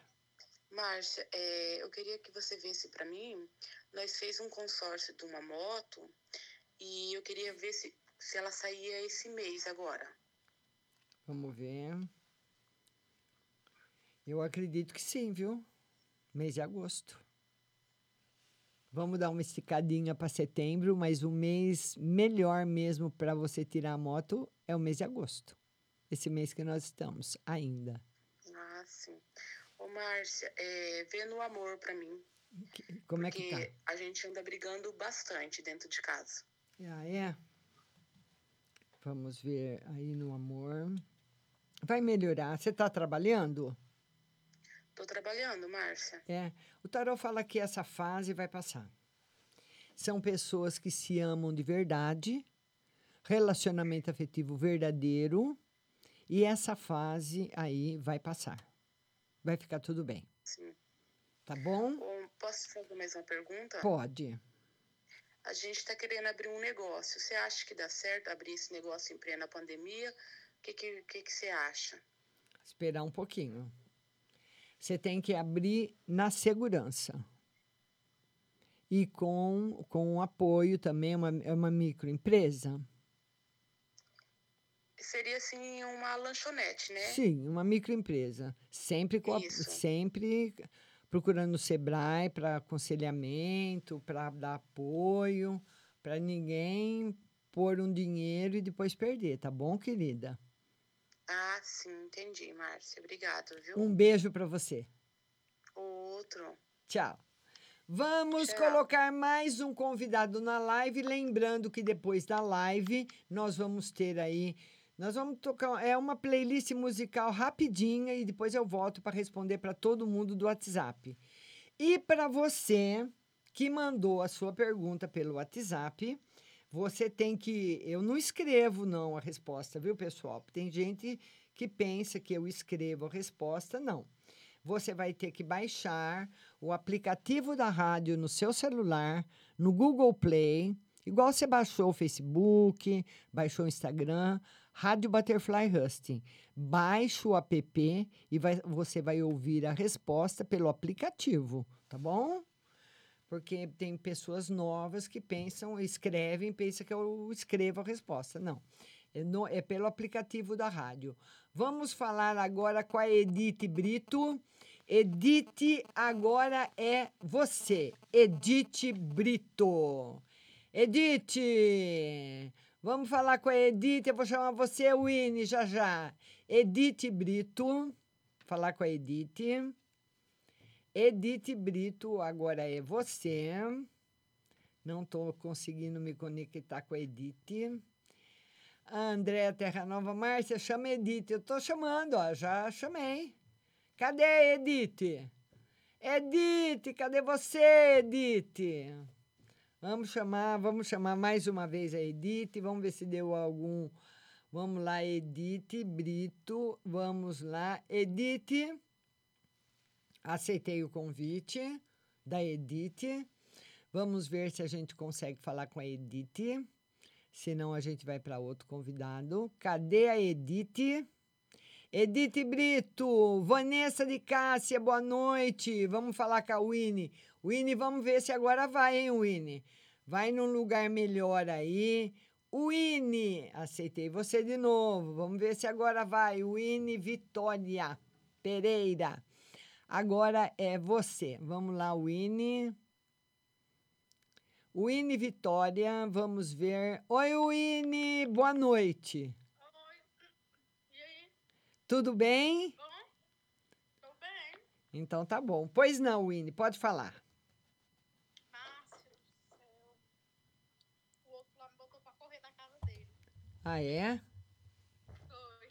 Márcia, é, eu queria que você visse para mim. Nós fez um consórcio de uma moto e eu queria ver se, se ela saía esse mês agora. Vamos ver. Eu acredito que sim, viu? Mês de agosto. Vamos dar uma esticadinha para setembro, mas o mês melhor mesmo para você tirar a moto é o mês de agosto. Esse mês que nós estamos ainda. Ah, sim. Ô, Márcia, é, vê no amor para mim. Como é que porque tá? a gente anda brigando bastante dentro de casa. Ah, é? Vamos ver aí no amor. Vai melhorar. Você está trabalhando? Tô trabalhando, Márcia. É. O tarot fala que essa fase vai passar. São pessoas que se amam de verdade, relacionamento afetivo verdadeiro, e essa fase aí vai passar. Vai ficar tudo bem. Sim. Tá bom? Posso fazer mais uma pergunta? Pode. A gente está querendo abrir um negócio. Você acha que dá certo abrir esse negócio em plena pandemia? O que, que, que, que você acha? Esperar um pouquinho. Você tem que abrir na segurança. E com, com apoio também, é uma, é uma microempresa. Seria assim uma lanchonete, né? Sim, uma microempresa. Sempre, com a- sempre procurando o Sebrae para aconselhamento, para dar apoio, para ninguém pôr um dinheiro e depois perder, tá bom, querida? Ah, sim, entendi, Márcia. Obrigado, viu? Um beijo para você. Outro. Tchau. Vamos Tchau. colocar mais um convidado na live, lembrando que depois da live nós vamos ter aí, nós vamos tocar, é uma playlist musical rapidinha e depois eu volto para responder para todo mundo do WhatsApp. E para você que mandou a sua pergunta pelo WhatsApp, você tem que, eu não escrevo não a resposta, viu, pessoal? Tem gente que pensa que eu escrevo a resposta, não você vai ter que baixar o aplicativo da rádio no seu celular, no Google Play, igual você baixou o Facebook, baixou o Instagram, Rádio Butterfly Husting. Baixe o app e vai, você vai ouvir a resposta pelo aplicativo, tá bom? Porque tem pessoas novas que pensam, escrevem, pensam que eu escrevo a resposta. Não. É, no- é pelo aplicativo da rádio. Vamos falar agora com a Edith Brito. Edith, agora é você. Edith Brito. Edith, vamos falar com a Edith. Eu vou chamar você Winnie já já. Edith Brito. Falar com a Edith. Edith Brito, agora é você. Não estou conseguindo me conectar com a Edith. A Andréa Terra Nova, Márcia, chama Edith. Eu estou chamando, ó, já chamei. Cadê Edith? Edith, cadê você, Edith? Vamos chamar, vamos chamar mais uma vez a Edith. Vamos ver se deu algum. Vamos lá, Edith Brito. Vamos lá, Edith. Aceitei o convite da Edith. Vamos ver se a gente consegue falar com a Edith. Senão a gente vai para outro convidado. Cadê a Edith? Edith Brito, Vanessa de Cássia, boa noite. Vamos falar com a Winnie. Winnie, vamos ver se agora vai, hein, Winnie? Vai num lugar melhor aí. Winnie, aceitei você de novo. Vamos ver se agora vai. Winnie Vitória Pereira. Agora é você. Vamos lá, Winnie. Winnie Vitória, vamos ver. Oi, Winnie, boa noite. Tudo bem? Tô bem. Então tá bom. Pois não, Winnie, pode falar. Márcio do céu. O outro lá me botou pra correr da casa dele. Ah, é? Foi.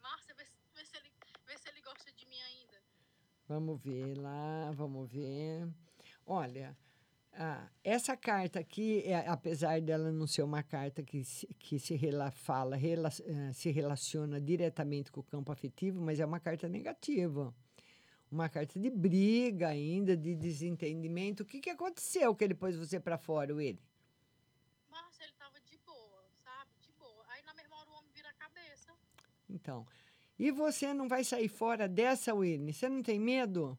Márcio, vê, vê se ele, vê se ele gosta de mim ainda. Vamos ver lá, vamos ver. Olha, ah, essa carta aqui, é, apesar dela não ser uma carta que se, que se rela, fala, rela, eh, se relaciona diretamente com o campo afetivo, mas é uma carta negativa. Uma carta de briga ainda, de desentendimento. O que, que aconteceu que ele pôs você para fora, ele? Márcio, ele tava de boa, sabe? De boa. Aí na mesma hora o homem vira a cabeça. Então, e você não vai sair fora dessa, Whitney? Você não tem medo?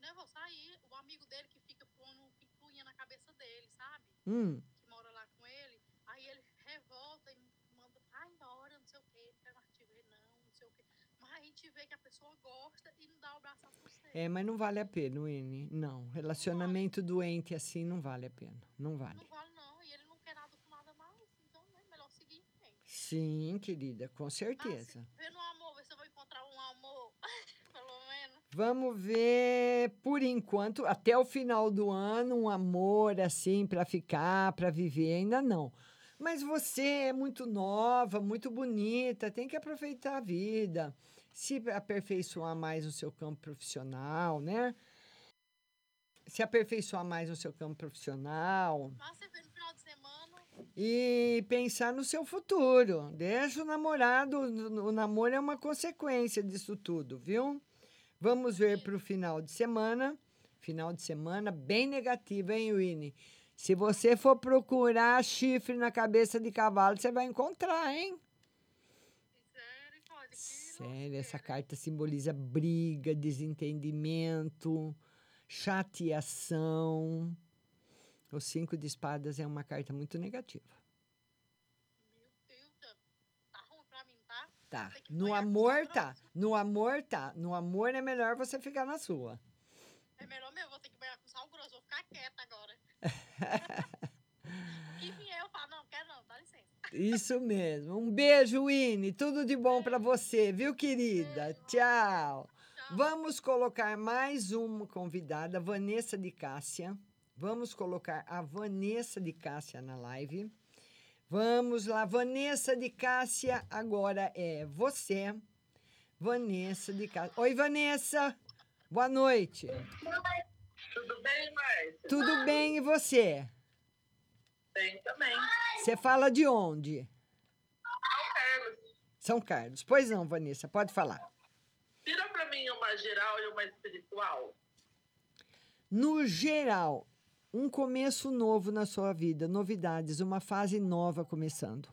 Né, vou sair. O amigo dele que fica pondo picuinha na cabeça dele, sabe? Hum. Que mora lá com ele. Aí ele revolta e manda, vai embora, não sei o quê. Não quero mais te ver, não, não sei o quê. Mas a gente vê que a pessoa gosta e não dá o braço a torcer. É, mas não vale a pena, Winnie. Não, relacionamento doente assim não vale a pena. Não vale. Não vale não. E ele não quer nada com nada mais. Então é melhor seguir em frente. Sim, querida, com certeza. Vê no amor, vê se eu vou encontrar um amor. Pelo menos. Vamos ver, por enquanto, até o final do ano, um amor assim para ficar, para viver, ainda não. Mas você é muito nova, muito bonita, tem que aproveitar a vida, se aperfeiçoar mais no seu campo profissional, né? Se aperfeiçoar mais no seu campo profissional no final de semana. e pensar no seu futuro. Deixa o namorado, o o namoro é uma consequência disso tudo, viu? Vamos ver para o final de semana. Final de semana bem negativo, hein, Winnie? Se você for procurar chifre na cabeça de cavalo, você vai encontrar, hein? Sério, essa carta simboliza briga, desentendimento, chateação. O cinco de espadas é uma carta muito negativa. Tá. No amor, tá. No amor, tá. No amor é melhor você ficar na sua. É melhor mesmo, vou ter que banhar com sal grosso, vou ficar quieta agora. E vier eu falo, não, quero não, dá licença. Isso mesmo. Um beijo, Winnie. Tudo de bom para você, viu, querida? Tchau. Vamos colocar mais uma convidada, Vanessa de Cássia. Vamos colocar a Vanessa de Cássia na live. Vamos lá, Vanessa de Cássia, agora é você. Vanessa de Cássia. Oi, Vanessa. Boa noite. Tudo bem, Márcia? Tudo bem e você? Bem também. Você fala de onde? Carlos, São Carlos. Pois não, Vanessa, pode falar. tira pra mim uma geral e uma espiritual. No geral, um começo novo na sua vida, novidades, uma fase nova começando.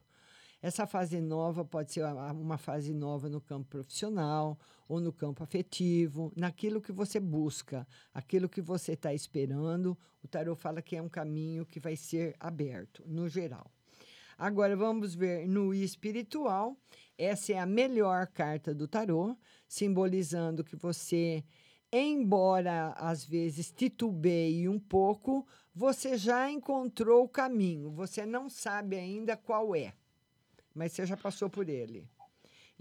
Essa fase nova pode ser uma fase nova no campo profissional ou no campo afetivo, naquilo que você busca, aquilo que você está esperando. O tarot fala que é um caminho que vai ser aberto, no geral. Agora vamos ver no espiritual. Essa é a melhor carta do tarô, simbolizando que você, embora às vezes titubeie um pouco, você já encontrou o caminho. Você não sabe ainda qual é, mas você já passou por ele.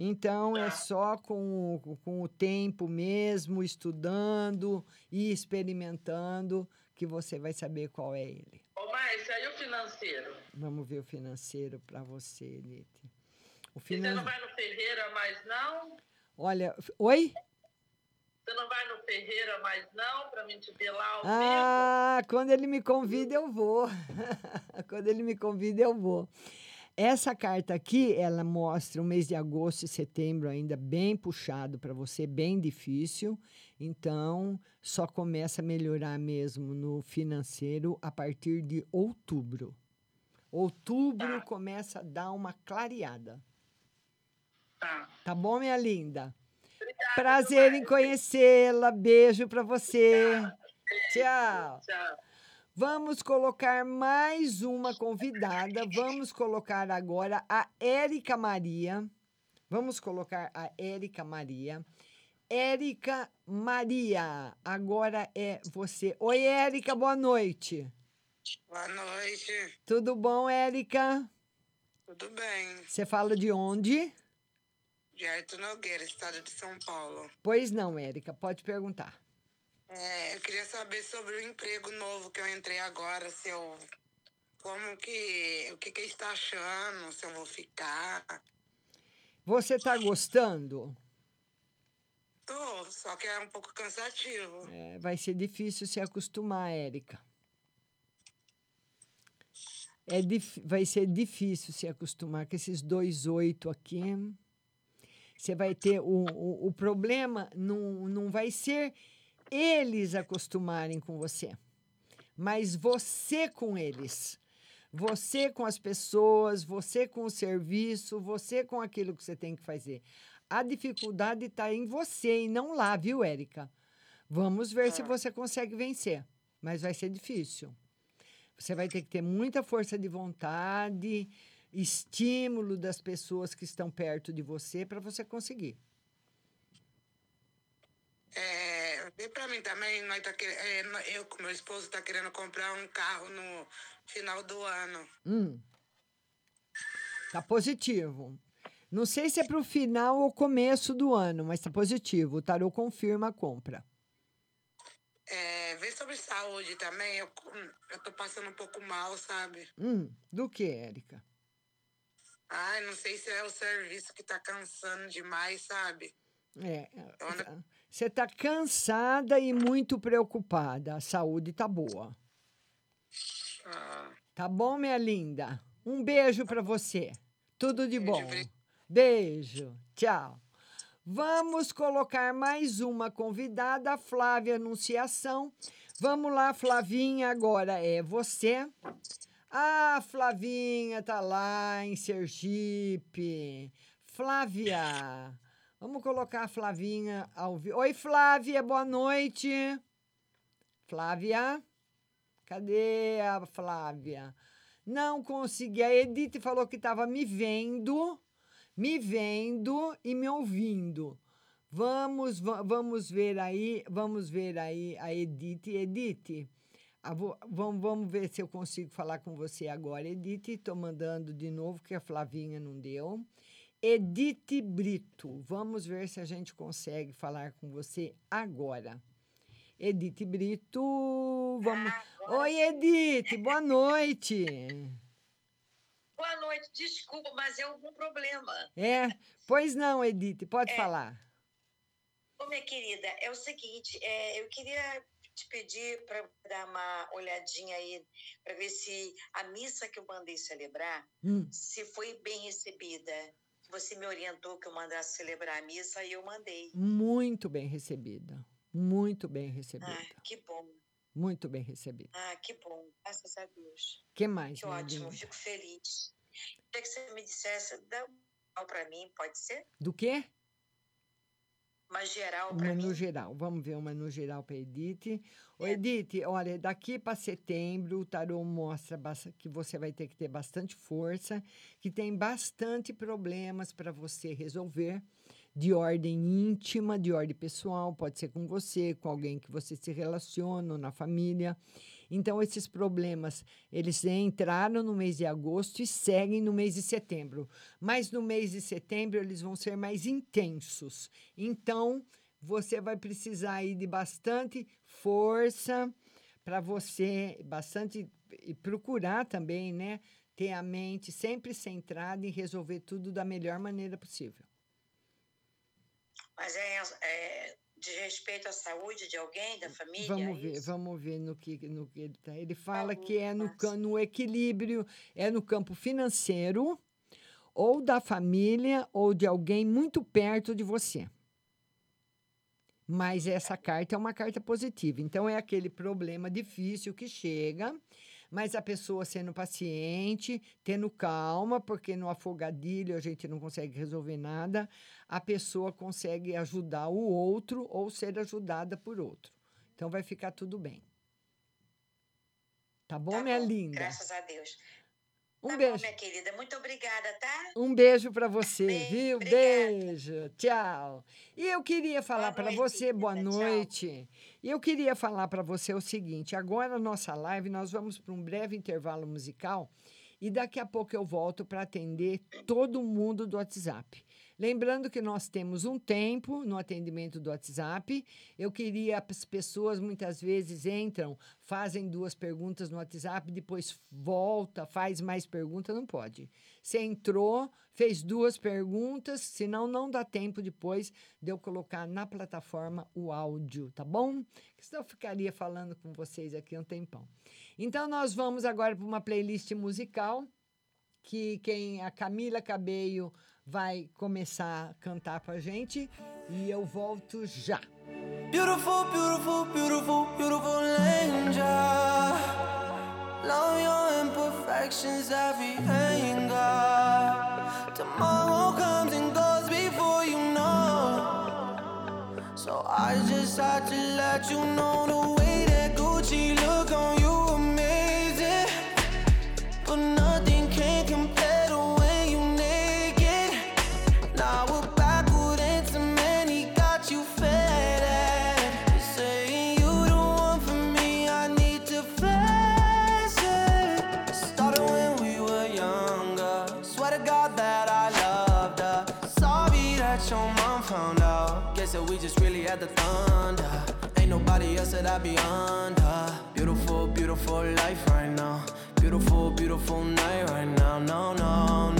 Então é só com, o- com o tempo mesmo, estudando e experimentando, que você vai saber qual é ele. Ô, Márcia, e o financeiro? Vamos ver o financeiro para você, Elite. O E você finan... não vai no Ferreira mais, não? Olha, oi? Você não vai no Ferreira mais, não? Pra mim te ver lá ao Ah, quando ele me convida, eu vou. quando ele me convida, eu vou. Essa carta aqui, ela mostra o mês de agosto e setembro ainda bem puxado para você, bem difícil. Então, só começa a melhorar mesmo no financeiro a partir de outubro. Outubro começa a dar uma clareada. Tá. Tá bom, minha linda? Prazer em conhecê-la. Beijo para você. Tchau. Tchau. Vamos colocar mais uma convidada. Vamos colocar agora a Érica Maria. Vamos colocar a Érica Maria. Érica Maria, agora é você. Oi, Érica, boa noite. Boa noite. Tudo bom, Érica? Tudo bem? Você fala de onde? De Arthur Nogueira, estado de São Paulo. Pois não, Érica, pode perguntar. É, eu queria saber sobre o emprego novo que eu entrei agora, se eu. Como que. O que, que está achando, se eu vou ficar. Você está gostando? Tô, só que é um pouco cansativo. É, vai ser difícil se acostumar, Érica. É vai ser difícil se acostumar com esses dois oito aqui. Você vai ter o, o, o problema não, não vai ser eles acostumarem com você, mas você com eles. Você com as pessoas, você com o serviço, você com aquilo que você tem que fazer. A dificuldade está em você e não lá, viu, Érica? Vamos ver se você consegue vencer, mas vai ser difícil. Você vai ter que ter muita força de vontade, estímulo das pessoas que estão perto de você para você conseguir. É, vê pra mim também, nós tá é, eu com meu esposo tá querendo comprar um carro no final do ano. Hum. Tá positivo. Não sei se é para o final ou começo do ano, mas tá positivo. O tarô confirma a compra. É, vê sobre saúde também, eu, eu tô passando um pouco mal, sabe? Hum, do que, Érica? Ai, não sei se é o serviço que tá cansando demais, sabe? É, você está cansada e muito preocupada. A saúde tá boa. Ah, Tá bom, minha linda? Um beijo para você. Tudo de bom. Beijo. Tchau. Vamos colocar mais uma convidada, a Flávia Anunciação. Vamos lá, Flavinha, agora é você. Ah, Flavinha tá lá em Sergipe. Flávia. Vamos colocar a Flavinha ao vivo. Oi, Flávia, boa noite. Flávia? Cadê a Flávia? Não consegui. A Edith falou que estava me vendo, me vendo e me ouvindo. Vamos, va- vamos ver aí, vamos ver aí a Edith. Edith, a vo- vamos, vamos ver se eu consigo falar com você agora. Edith, estou mandando de novo, que a Flavinha não deu. Edith Brito, vamos ver se a gente consegue falar com você agora. Edith Brito, vamos. Oi, Edith, boa noite. Boa noite, desculpa, mas é algum problema. É, pois não, Edith, pode É. falar. Ô, minha querida, é o seguinte, é, eu queria te pedir para dar uma olhadinha aí, para ver se a missa que eu mandei celebrar, Hum. se foi bem recebida. Você me orientou que eu mandasse celebrar a missa e eu mandei. Muito bem recebida. Muito bem recebida. Ah, que bom. Muito bem recebida. Ah, que bom. Graças a Deus. que mais, Que ótimo, linda? fico feliz. Queria que você me dissesse, dá um para mim, pode ser? Do quê? Uma geral para mim. no geral. Vamos ver uma no geral para Edith. Ô, Edith, olha, daqui para setembro, o tarô mostra que você vai ter que ter bastante força, que tem bastante problemas para você resolver, de ordem íntima, de ordem pessoal, pode ser com você, com alguém que você se relaciona, ou na família. Então, esses problemas, eles entraram no mês de agosto e seguem no mês de setembro. Mas no mês de setembro, eles vão ser mais intensos. Então, você vai precisar aí de bastante força para você, bastante e procurar também, né, ter a mente sempre centrada em resolver tudo da melhor maneira possível. Mas é, é de respeito à saúde de alguém, da família? Vamos é ver, isso? vamos ver no que, no que ele está. Ele fala que é no, no equilíbrio, é no campo financeiro, ou da família, ou de alguém muito perto de você. Mas essa carta é uma carta positiva. Então, é aquele problema difícil que chega, mas a pessoa sendo paciente, tendo calma, porque no afogadilho a gente não consegue resolver nada, a pessoa consegue ajudar o outro ou ser ajudada por outro. Então vai ficar tudo bem. Tá bom, tá minha bom. linda? Graças a Deus. Um tá beijo. Bom, minha querida. Muito obrigada, tá? Um beijo para você, beijo, viu? Obrigada. Beijo. Tchau. E eu queria falar para você, boa noite. Tchau. E eu queria falar para você o seguinte: agora nossa live nós vamos para um breve intervalo musical e daqui a pouco eu volto para atender todo mundo do WhatsApp. Lembrando que nós temos um tempo no atendimento do WhatsApp. Eu queria as pessoas muitas vezes entram, fazem duas perguntas no WhatsApp, depois volta, faz mais pergunta, não pode. Você entrou, fez duas perguntas, senão não dá tempo depois de eu colocar na plataforma o áudio, tá bom? Senão eu ficaria falando com vocês aqui um tempão. Então nós vamos agora para uma playlist musical que quem a Camila Cabello vai começar a cantar pra gente e eu volto já. Beautiful, beautiful, beautiful, beautiful angel. Love your imperfections, every anger. Tomorrow comes and goes before you know. So I just had to let you know the I said I'd be on her. Beautiful, beautiful life right now. Beautiful, beautiful night right now. No, no, no.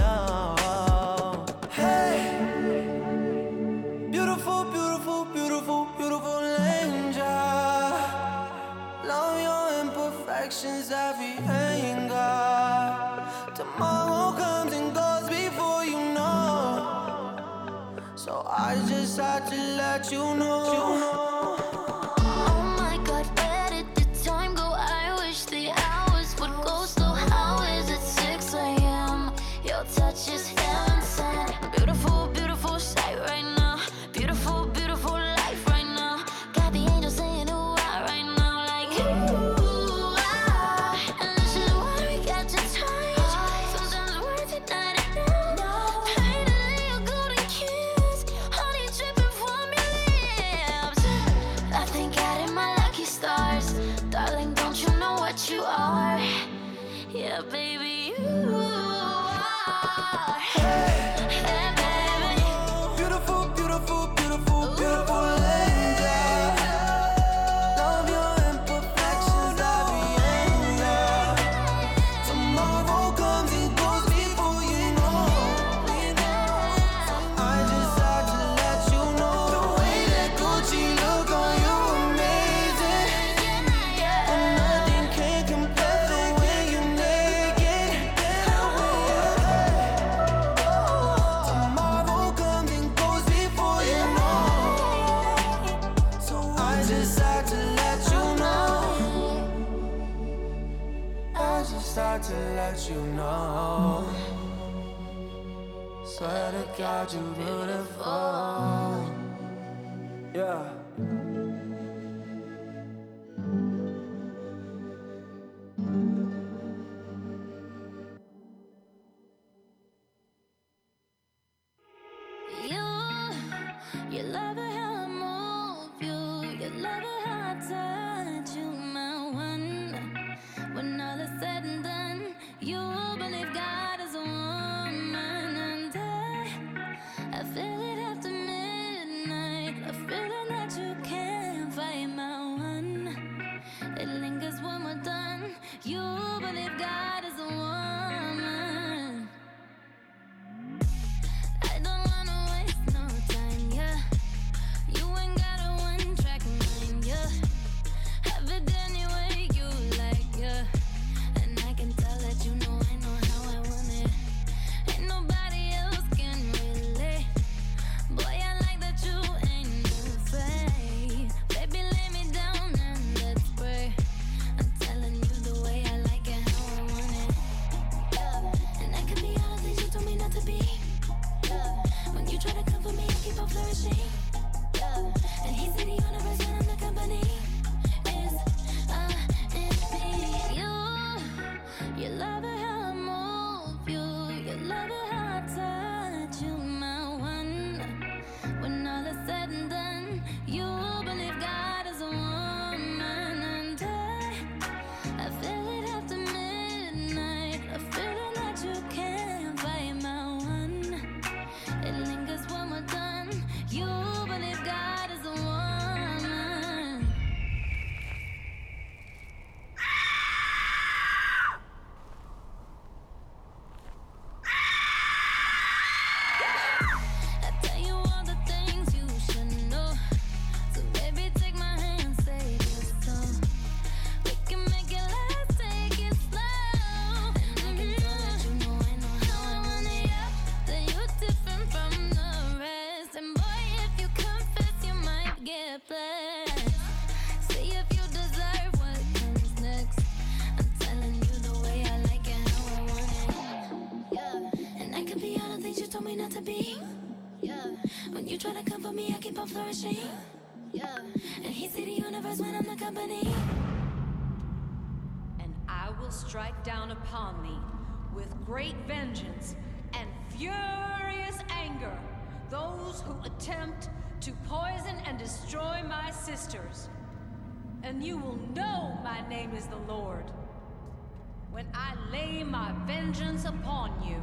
You love attempt to poison and destroy my sisters. And you will know my name is the Lord when I lay my vengeance upon you.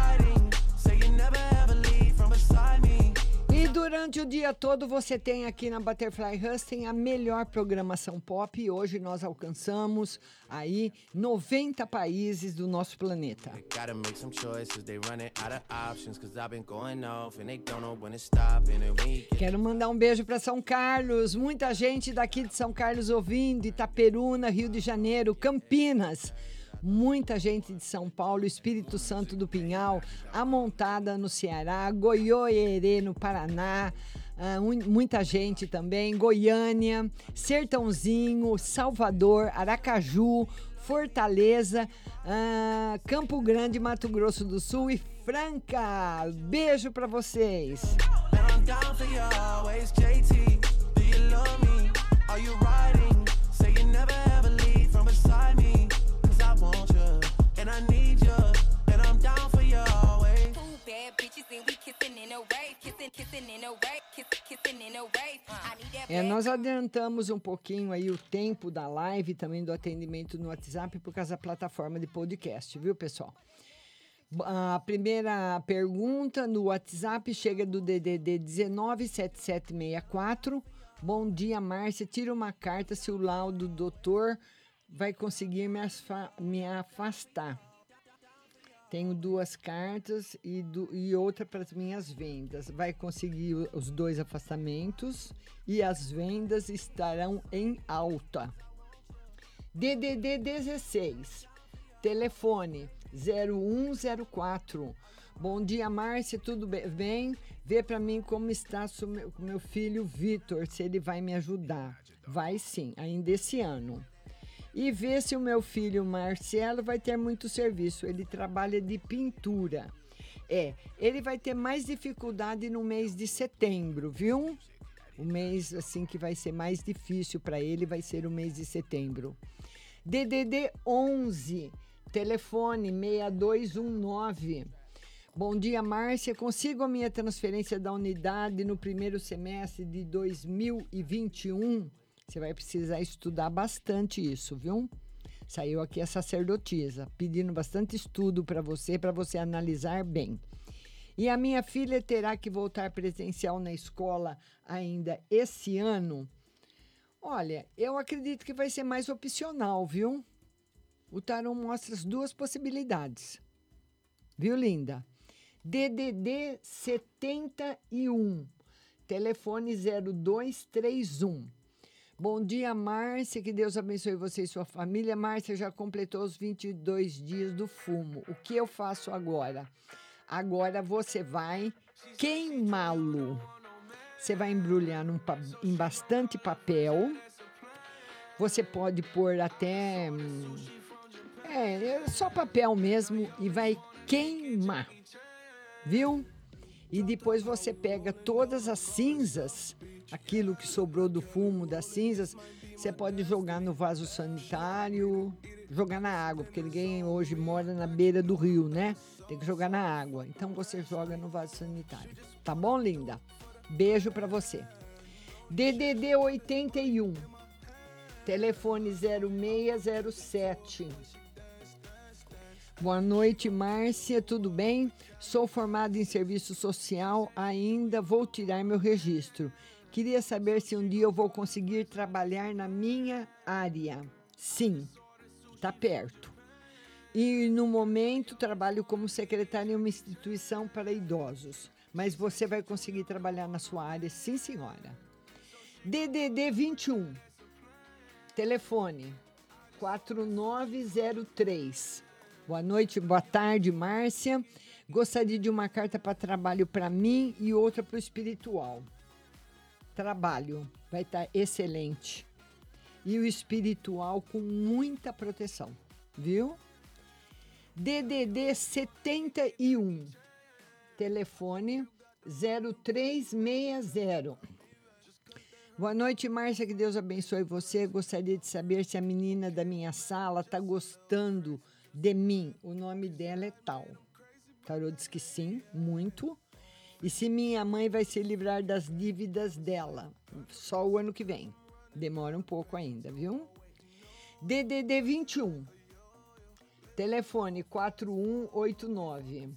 durante o dia todo você tem aqui na Butterfly Husting a melhor programação pop e hoje nós alcançamos aí 90 países do nosso planeta. Quero mandar um beijo para São Carlos, muita gente daqui de São Carlos ouvindo, Itaperuna, Rio de Janeiro, Campinas. Muita gente de São Paulo, Espírito Santo do Pinhal, Amontada no Ceará, Goiôerê no Paraná, un- muita gente também, Goiânia, Sertãozinho, Salvador, Aracaju, Fortaleza, ah, Campo Grande, Mato Grosso do Sul e Franca. Beijo para vocês. Are you riding? I need you. And I'm down for you always. Two bad bitches and we kissing in a wave, kissing, kissing in a wave, kissing, kissing in a wave. I need that É, nós adiantamos um pouquinho aí o tempo da live, também do atendimento no WhatsApp, por causa da plataforma de podcast, viu, pessoal? A primeira pergunta no WhatsApp chega do DDD 197764. Bom dia, Márcia. Tira uma carta se o laudo doutor vai conseguir me, me afastar. Tenho duas cartas e, du- e outra para as minhas vendas. Vai conseguir os dois afastamentos e as vendas estarão em alta. DDD 16, telefone 0104. Bom dia, Márcia, tudo be- bem? Vê para mim como está o meu, meu filho Vitor, se ele vai me ajudar. Vai sim, ainda esse ano. E vê se o meu filho Marcelo vai ter muito serviço. Ele trabalha de pintura. É, ele vai ter mais dificuldade no mês de setembro, viu? O mês assim que vai ser mais difícil para ele vai ser o mês de setembro. DDD 11, telefone 6219. Bom dia, Márcia. Consigo a minha transferência da unidade no primeiro semestre de 2021? Você vai precisar estudar bastante isso, viu? Saiu aqui a sacerdotisa pedindo bastante estudo para você, para você analisar bem. E a minha filha terá que voltar presencial na escola ainda esse ano? Olha, eu acredito que vai ser mais opcional, viu? O Tarot mostra as duas possibilidades. Viu, linda? DDD 71, telefone 0231. Bom dia, Márcia. Que Deus abençoe você e sua família. Márcia já completou os 22 dias do fumo. O que eu faço agora? Agora você vai queimá-lo. Você vai embrulhar num em bastante papel. Você pode pôr até. hum, é só papel mesmo e vai queimar. Viu? E depois você pega todas as cinzas, aquilo que sobrou do fumo das cinzas, você pode jogar no vaso sanitário, jogar na água, porque ninguém hoje mora na beira do rio, né? Tem que jogar na água. Então você joga no vaso sanitário. Tá bom, linda? Beijo pra você. DDD 81. Telefone 0607. Boa noite, Márcia, tudo bem? Sou formada em serviço social, ainda vou tirar meu registro. Queria saber se um dia eu vou conseguir trabalhar na minha área. Sim, tá perto. E no momento trabalho como secretária em uma instituição para idosos. Mas você vai conseguir trabalhar na sua área, sim, senhora. DDD 21. Telefone 4903. Boa noite, boa tarde, Márcia. Gostaria de uma carta para trabalho para mim e outra para o espiritual. Trabalho vai estar excelente. E o espiritual com muita proteção, viu? DDD 71. Telefone 0360. Boa noite, Márcia. Que Deus abençoe você. Gostaria de saber se a menina da minha sala está gostando de mim. O nome dela é tal. Tarô diz que sim, muito. E se minha mãe vai se livrar das dívidas dela. Só o ano que vem. Demora um pouco ainda, viu? DDD 21. Telefone 4189.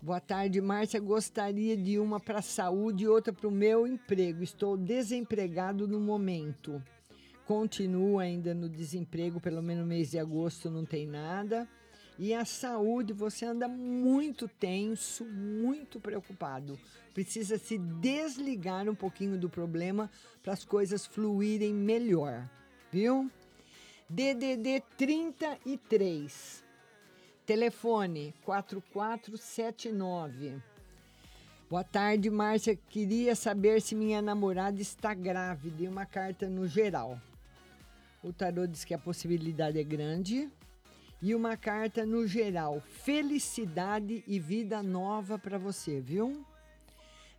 Boa tarde, Márcia. Gostaria de uma para a saúde e outra para o meu emprego. Estou desempregado no momento. Continuo ainda no desemprego, pelo menos no mês de agosto não tem nada. E a saúde, você anda muito tenso, muito preocupado. Precisa se desligar um pouquinho do problema para as coisas fluírem melhor, viu? DDD 33. Telefone 4479. Boa tarde, Márcia. Queria saber se minha namorada está grávida e uma carta no geral. O tarô diz que a possibilidade é grande. E uma carta no geral. Felicidade e vida nova para você, viu?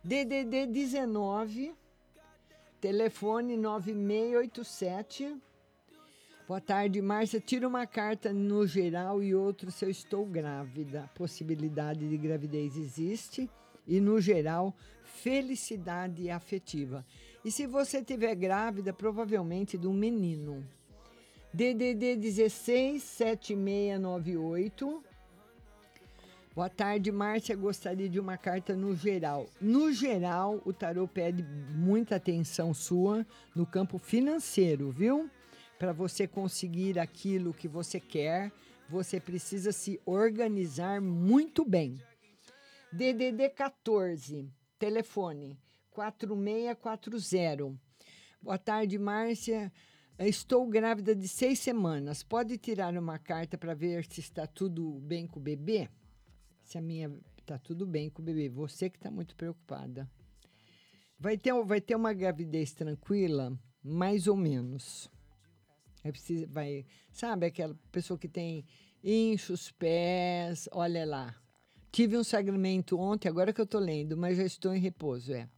DDD 19. Telefone 9687. Boa tarde, Márcia. Tira uma carta no geral e outra se eu estou grávida. Possibilidade de gravidez existe. E no geral, felicidade afetiva. E se você estiver grávida, provavelmente de um menino. DDD 16 7698. Boa tarde, Márcia. Gostaria de uma carta no geral. No geral, o tarô pede muita atenção sua no campo financeiro, viu? Para você conseguir aquilo que você quer, você precisa se organizar muito bem. DDD 14, telefone 4640. Boa tarde, Márcia. Estou grávida de seis semanas. Pode tirar uma carta para ver se está tudo bem com o bebê? Se a minha está tudo bem com o bebê. Você que está muito preocupada. Vai ter, vai ter uma gravidez tranquila, mais ou menos. É vai, sabe aquela pessoa que tem incha os pés, olha lá. Tive um sagramento ontem, agora que eu estou lendo, mas já estou em repouso, é.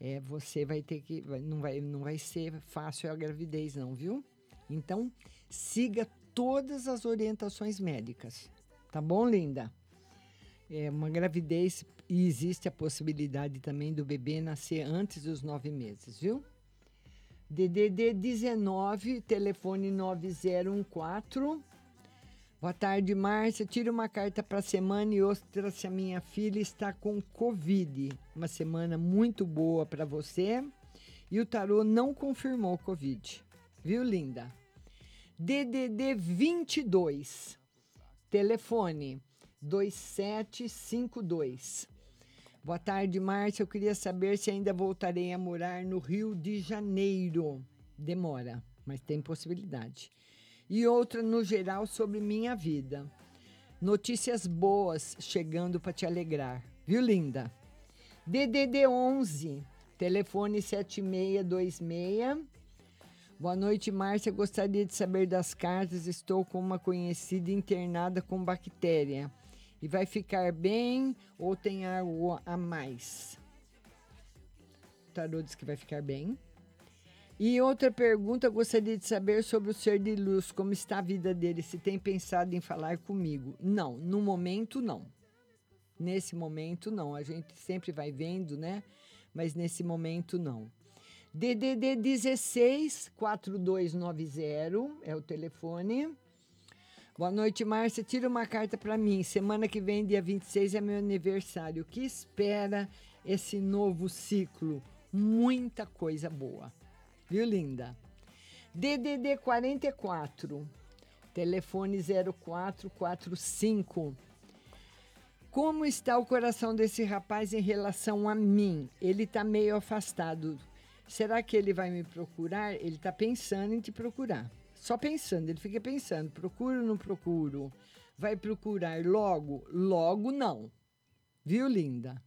É, você vai ter que, não vai, não vai ser fácil a gravidez não, viu? Então, siga todas as orientações médicas. Tá bom, linda? É uma gravidez e existe a possibilidade também do bebê nascer antes dos nove meses, viu? DDD 19, telefone 9014. Boa tarde, Márcia. Tira uma carta para a semana e outra se a minha filha está com Covid. Uma semana muito boa para você. E o tarô não confirmou Covid. Viu, linda? DDD 22. Telefone 2752. Boa tarde, Márcia. Eu queria saber se ainda voltarei a morar no Rio de Janeiro. Demora, mas tem possibilidade. E outra, no geral, sobre minha vida. Notícias boas chegando para te alegrar. Viu, linda? DDD 11, telefone 7626. Boa noite, Márcia. Gostaria de saber das cartas. Estou com uma conhecida internada com bactéria. E vai ficar bem ou tem algo a mais? O tarô diz que vai ficar bem. E outra pergunta, gostaria de saber sobre o ser de luz, como está a vida dele, se tem pensado em falar comigo. Não, no momento não. Nesse momento não. A gente sempre vai vendo, né? Mas nesse momento não. DDD 16 4290 é o telefone. Boa noite, Márcia. Tira uma carta para mim. Semana que vem, dia 26, é meu aniversário. O que espera esse novo ciclo? Muita coisa boa. Viu, linda? DDD 44, telefone 0445. Como está o coração desse rapaz em relação a mim? Ele está meio afastado. Será que ele vai me procurar? Ele está pensando em te procurar. Só pensando, ele fica pensando: procuro ou não procuro? Vai procurar logo? Logo não. Viu, linda?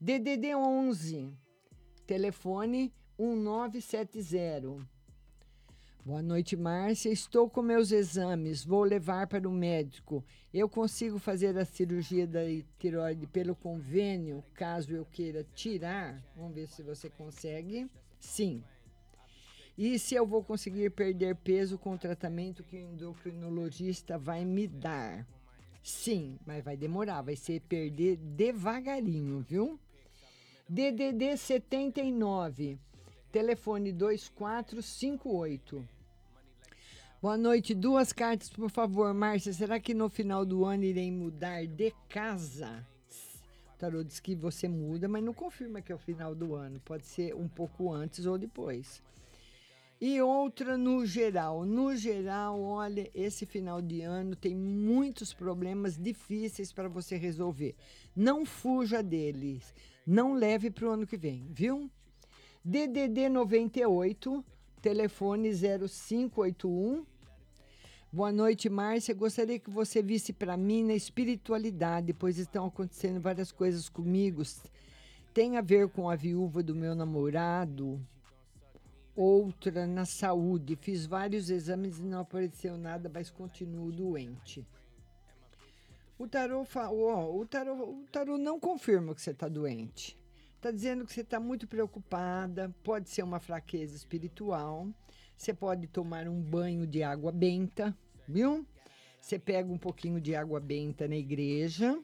DDD 11, telefone 1970. Boa noite, Márcia. Estou com meus exames. Vou levar para o médico. Eu consigo fazer a cirurgia da tiroide pelo convênio, caso eu queira tirar? Vamos ver se você consegue. Sim. E se eu vou conseguir perder peso com o tratamento que o endocrinologista vai me dar? Sim, mas vai demorar, vai ser perder devagarinho, viu? DDD 79 telefone 2458. Boa noite, duas cartas, por favor, Márcia. Será que no final do ano irei mudar de casa? O tarô diz que você muda, mas não confirma que é o final do ano. Pode ser um pouco antes ou depois. E outra no geral. No geral, olha, esse final de ano tem muitos problemas difíceis para você resolver. Não fuja deles. Não leve para o ano que vem, viu? DDD 98, telefone 0581. Boa noite, Márcia. Gostaria que você visse para mim na espiritualidade, pois estão acontecendo várias coisas comigo. Tem a ver com a viúva do meu namorado, outra na saúde. Fiz vários exames e não apareceu nada, mas continuo doente. O tarô, oh, o tarô, o tarô não confirma que você está doente. Está dizendo que você está muito preocupada, pode ser uma fraqueza espiritual. Você pode tomar um banho de água benta, viu? Você pega um pouquinho de água benta na igreja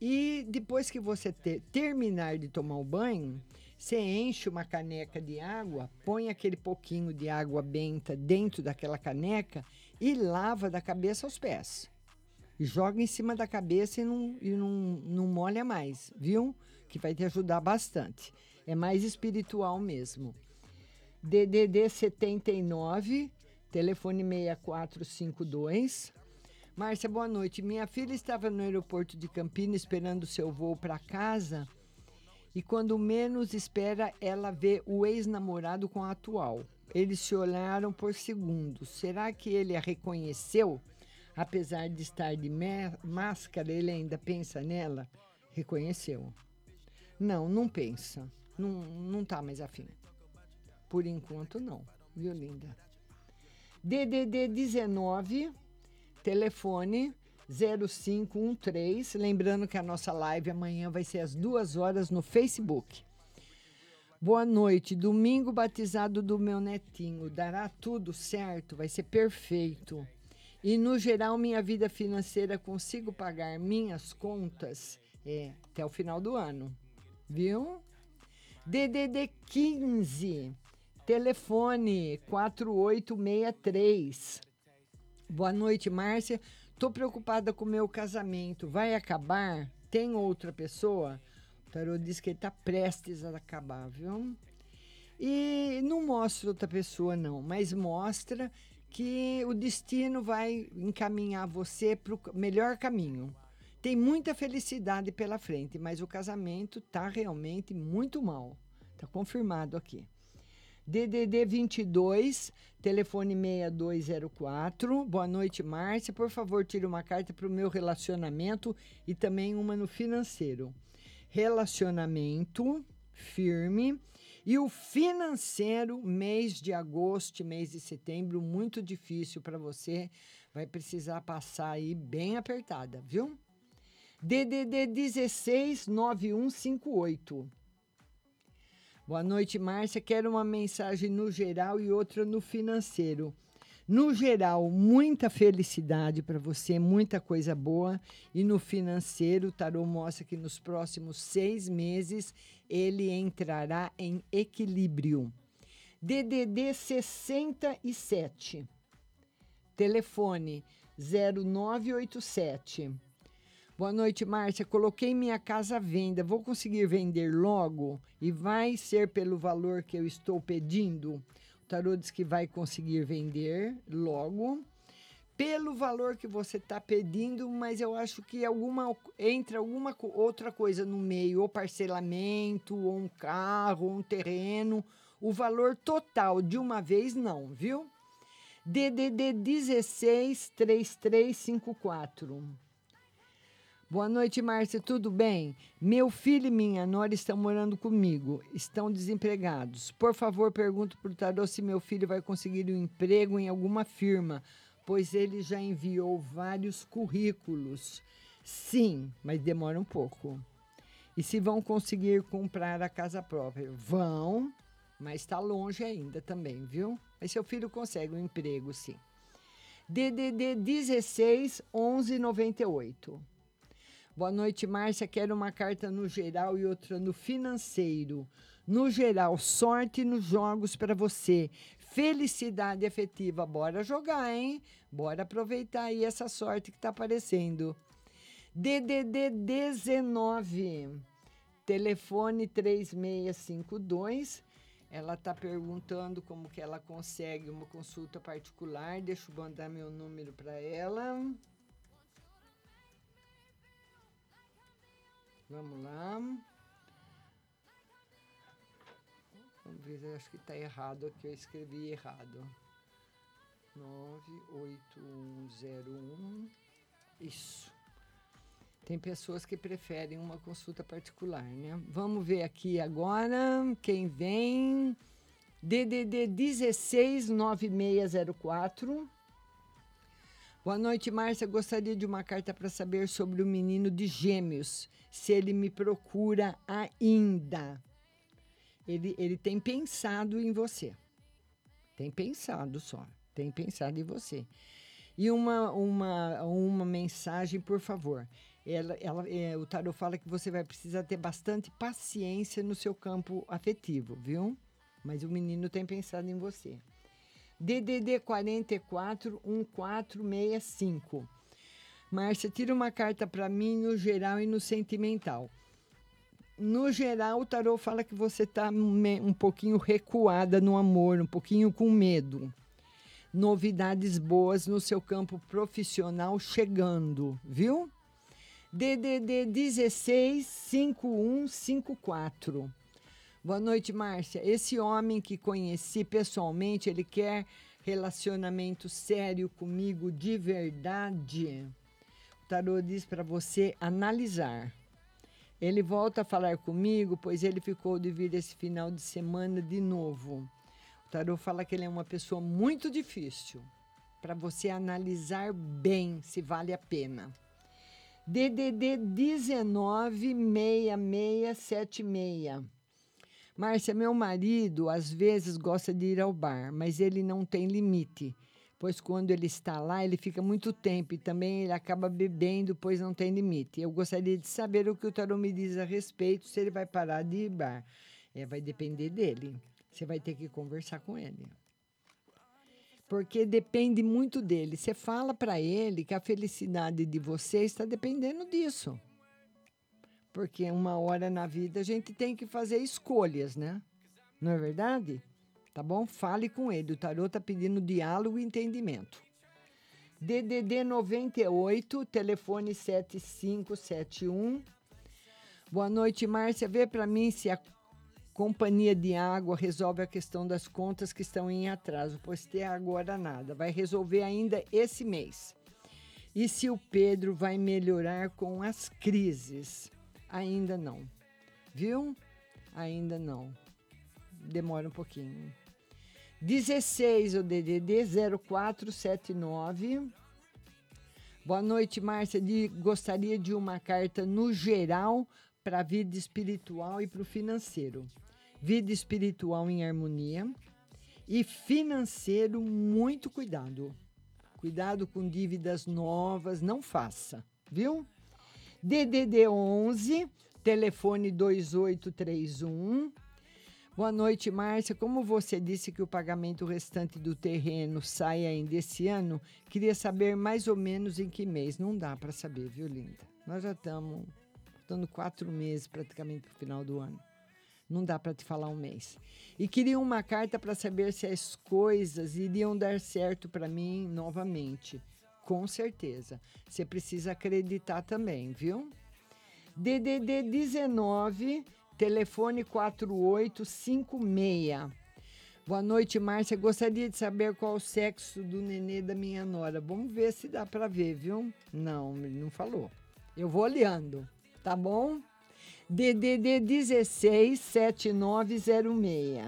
e depois que você ter, terminar de tomar o banho, você enche uma caneca de água, põe aquele pouquinho de água benta dentro daquela caneca e lava da cabeça aos pés. Joga em cima da cabeça e não, e não, não molha mais, viu? Que vai te ajudar bastante. É mais espiritual mesmo. DDD 79, telefone 6452. Márcia, boa noite. Minha filha estava no aeroporto de Campinas esperando seu voo para casa e quando menos espera, ela vê o ex-namorado com a atual. Eles se olharam por segundos. Será que ele a reconheceu? Apesar de estar de máscara, ele ainda pensa nela? Reconheceu. Não, não pensa. Não, não tá mais afim. Por enquanto, não. Viu, linda? DDD 19, telefone 0513. Lembrando que a nossa live amanhã vai ser às duas horas no Facebook. Boa noite. Domingo batizado do meu netinho. Dará tudo certo, vai ser perfeito. E no geral, minha vida financeira consigo pagar minhas contas é, até o final do ano. Viu? DDD 15, telefone 4863. Boa noite, Márcia. Tô preocupada com o meu casamento. Vai acabar? Tem outra pessoa? O tarô diz que ele tá prestes a acabar, viu? E não mostra outra pessoa, não, mas mostra que o destino vai encaminhar você para o melhor caminho. Tem muita felicidade pela frente, mas o casamento está realmente muito mal. Está confirmado aqui. DDD 22, telefone 6204. Boa noite, Márcia. Por favor, tire uma carta para o meu relacionamento e também uma no financeiro. Relacionamento firme. E o financeiro, mês de agosto, mês de setembro, muito difícil para você. Vai precisar passar aí bem apertada, viu? DDD 16 9158. Boa noite, Márcia. Quero uma mensagem no geral e outra no financeiro. No geral, muita felicidade para você, muita coisa boa. E no financeiro, o tarô mostra que nos próximos seis meses ele entrará em equilíbrio. DDD 67. Telefone 0987. Boa noite, Márcia. Coloquei minha casa à venda. Vou conseguir vender logo? E vai ser pelo valor que eu estou pedindo? O tarô diz que vai conseguir vender logo. Pelo valor que você está pedindo, mas eu acho que alguma entra alguma outra coisa no meio, ou parcelamento, ou um carro, ou um terreno. O valor total de uma vez não, viu? DDD 16 3354. Boa noite, Márcia. Tudo bem? Meu filho e minha nora estão morando comigo. Estão desempregados. Por favor, pergunto para o tarô se meu filho vai conseguir um emprego em alguma firma, pois ele já enviou vários currículos. Sim, mas demora um pouco. E se vão conseguir comprar a casa própria? Vão, mas está longe ainda também, viu? Mas seu filho consegue um emprego, sim. DDD 16 11 98. Boa noite, Márcia. Quero uma carta no geral e outra no financeiro. No geral, sorte nos jogos para você. Felicidade efetiva. Bora jogar, hein? Bora aproveitar aí essa sorte que está aparecendo. DDD 19. Telefone 3652. Ela está perguntando como que ela consegue uma consulta particular. Deixa eu mandar meu número para ela. Vamos lá. Vamos ver, acho que está errado aqui, eu escrevi errado. 98101. Isso. Tem pessoas que preferem uma consulta particular, né? Vamos ver aqui agora quem vem. DDD 169604. Boa noite, Márcia. Gostaria de uma carta para saber sobre o menino de Gêmeos, se ele me procura ainda. Ele, ele tem pensado em você. Tem pensado só. Tem pensado em você. E uma, uma, uma mensagem, por favor. Ela, ela, é, o tarot fala que você vai precisar ter bastante paciência no seu campo afetivo, viu? Mas o menino tem pensado em você. DDD 44 1465. Márcia, tira uma carta para mim no geral e no sentimental. No geral, o tarô fala que você está um pouquinho recuada no amor, um pouquinho com medo. Novidades boas no seu campo profissional chegando, viu? DDD 16 5154. Boa noite, Márcia. Esse homem que conheci pessoalmente, ele quer relacionamento sério comigo de verdade. O tarô diz para você analisar. Ele volta a falar comigo, pois ele ficou de vir esse final de semana de novo. O tarô fala que ele é uma pessoa muito difícil para você analisar bem se vale a pena. DDD 196676. Márcia, meu marido às vezes gosta de ir ao bar, mas ele não tem limite, pois quando ele está lá, ele fica muito tempo e também ele acaba bebendo, pois não tem limite. Eu gostaria de saber o que o tarô me diz a respeito, se ele vai parar de ir bar. É, vai depender dele. Você vai ter que conversar com ele porque depende muito dele. Você fala para ele que a felicidade de você está dependendo disso. Porque uma hora na vida a gente tem que fazer escolhas, né? Não é verdade? Tá bom? Fale com ele. O tarô tá pedindo diálogo e entendimento. DDD 98, telefone 7571. Boa noite, Márcia. Vê para mim se a Companhia de água resolve a questão das contas que estão em atraso, pois ter agora nada. Vai resolver ainda esse mês. E se o Pedro vai melhorar com as crises? Ainda não. Viu? Ainda não. Demora um pouquinho. 16, o DDD 0479. Boa noite, Márcia. De, gostaria de uma carta no geral para a vida espiritual e para o financeiro. Vida espiritual em harmonia e financeiro, muito cuidado. Cuidado com dívidas novas, não faça, viu? DDD 11, telefone 2831. Boa noite, Márcia. Como você disse que o pagamento restante do terreno sai ainda esse ano, queria saber mais ou menos em que mês. Não dá para saber, viu, linda? Nós já estamos faltando quatro meses praticamente para o final do ano. Não dá para te falar um mês. E queria uma carta para saber se as coisas iriam dar certo para mim novamente. Com certeza. Você precisa acreditar também, viu? DDD 19, telefone 4856. Boa noite, Márcia. Gostaria de saber qual o sexo do nenê da minha nora. Vamos ver se dá para ver, viu? Não, ele não falou. Eu vou olhando, tá bom? DDD 16 7906.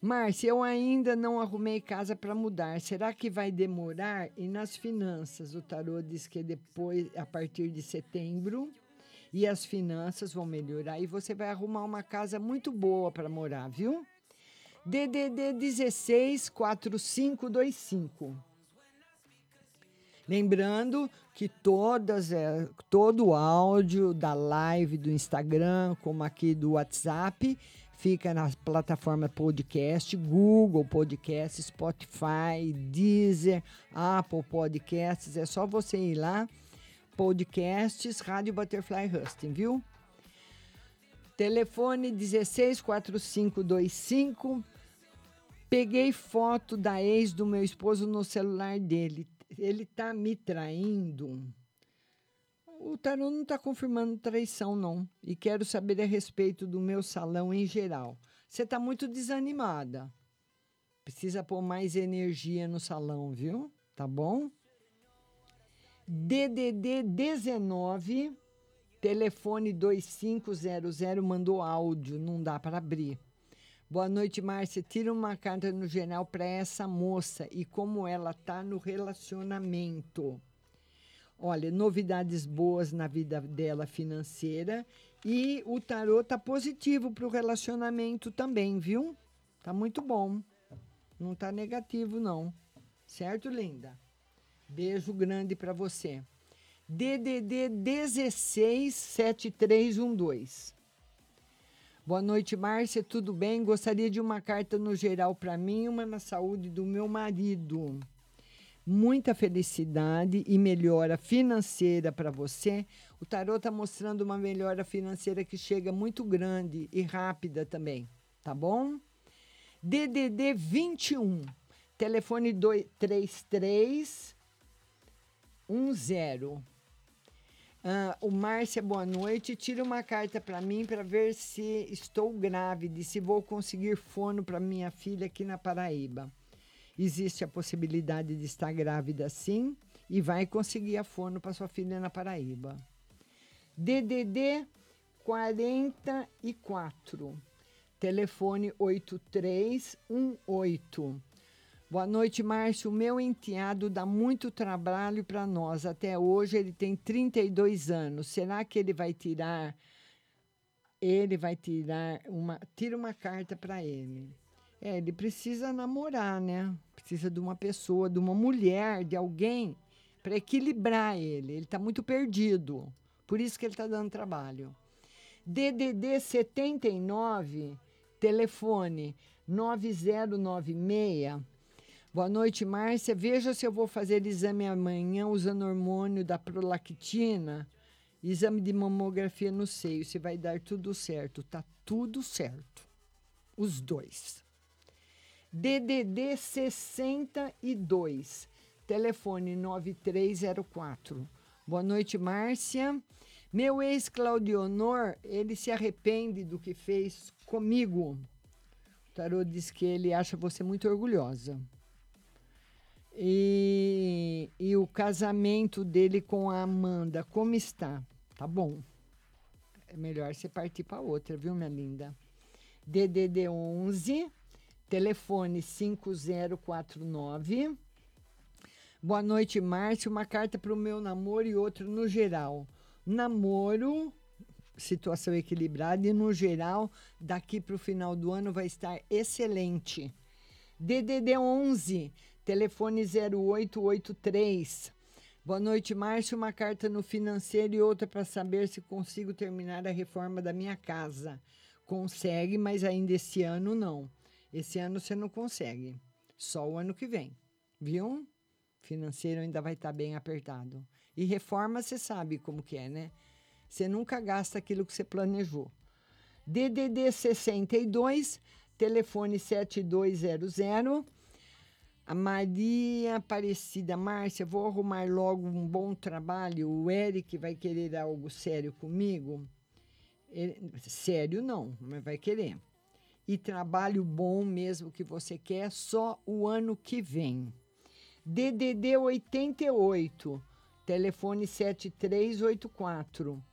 Márcia, eu ainda não arrumei casa para mudar. Será que vai demorar? E nas finanças, o tarô diz que depois, a partir de setembro, e as finanças vão melhorar e você vai arrumar uma casa muito boa para morar, viu? DDD 16 4525. Lembrando que todas, é, todo o áudio da live do Instagram, como aqui do WhatsApp, fica na plataforma podcast, Google Podcast, Spotify, Deezer, Apple Podcasts. É só você ir lá, podcasts, Rádio Butterfly Husting, viu? Telefone 164525. Peguei foto da ex do meu esposo no celular dele ele está me traindo. O tarô não está confirmando traição, não. E quero saber a respeito do meu salão em geral. Você está muito desanimada. Precisa pôr mais energia no salão, viu? Tá bom? DDD 19, telefone 2500, mandou áudio, não dá para abrir. Boa noite, Márcia. Tira uma carta no geral para essa moça e como ela tá no relacionamento. Olha, novidades boas na vida dela financeira e o tarô tá positivo para o relacionamento também, viu? Tá muito bom. Não tá negativo não. Certo, linda? Beijo grande para você. DDD 167312. Boa noite, Márcia. Tudo bem? Gostaria de uma carta no geral para mim uma na saúde do meu marido. Muita felicidade e melhora financeira para você. O tarô está mostrando uma melhora financeira que chega muito grande e rápida também, tá bom? DDD 21, telefone 233 10. Uh, o Márcia, boa noite. Tira uma carta para mim para ver se estou grávida e se vou conseguir fono para minha filha aqui na Paraíba. Existe a possibilidade de estar grávida sim e vai conseguir a fono para sua filha na Paraíba. DDD 44, telefone 8318. Boa noite, Márcio. Meu enteado dá muito trabalho para nós. Até hoje ele tem 32 anos. Será que ele vai tirar ele vai tirar uma tira uma carta para ele. É, ele precisa namorar, né? Precisa de uma pessoa, de uma mulher, de alguém para equilibrar ele. Ele está muito perdido. Por isso que ele está dando trabalho. DDD 79, telefone 9096 Boa noite, Márcia. Veja se eu vou fazer exame amanhã usando hormônio da prolactina. Exame de mamografia no seio. Se vai dar tudo certo. Tá tudo certo. Os dois. DDD 62. Telefone 9304. Boa noite, Márcia. Meu ex Claudionor, ele se arrepende do que fez comigo. O tarô diz que ele acha você muito orgulhosa. E, e o casamento dele com a Amanda, como está? Tá bom. É melhor você partir para outra, viu, minha linda? DDD 11, telefone 5049. Boa noite, Márcio. Uma carta para o meu namoro e outro no geral. Namoro, situação equilibrada e no geral, daqui para o final do ano vai estar excelente. DDD 11, telefone 0883. Boa noite, Márcio. Uma carta no financeiro e outra para saber se consigo terminar a reforma da minha casa. Consegue, mas ainda esse ano não. Esse ano você não consegue. Só o ano que vem. Viu? Financeiro ainda vai estar bem apertado. E reforma, você sabe como que é, né? Você nunca gasta aquilo que você planejou. DDD 62, telefone 7200. A Maria Aparecida, Márcia, vou arrumar logo um bom trabalho. O Eric vai querer algo sério comigo? Ele, sério não, mas vai querer. E trabalho bom mesmo que você quer só o ano que vem. DDD 88, telefone 7384.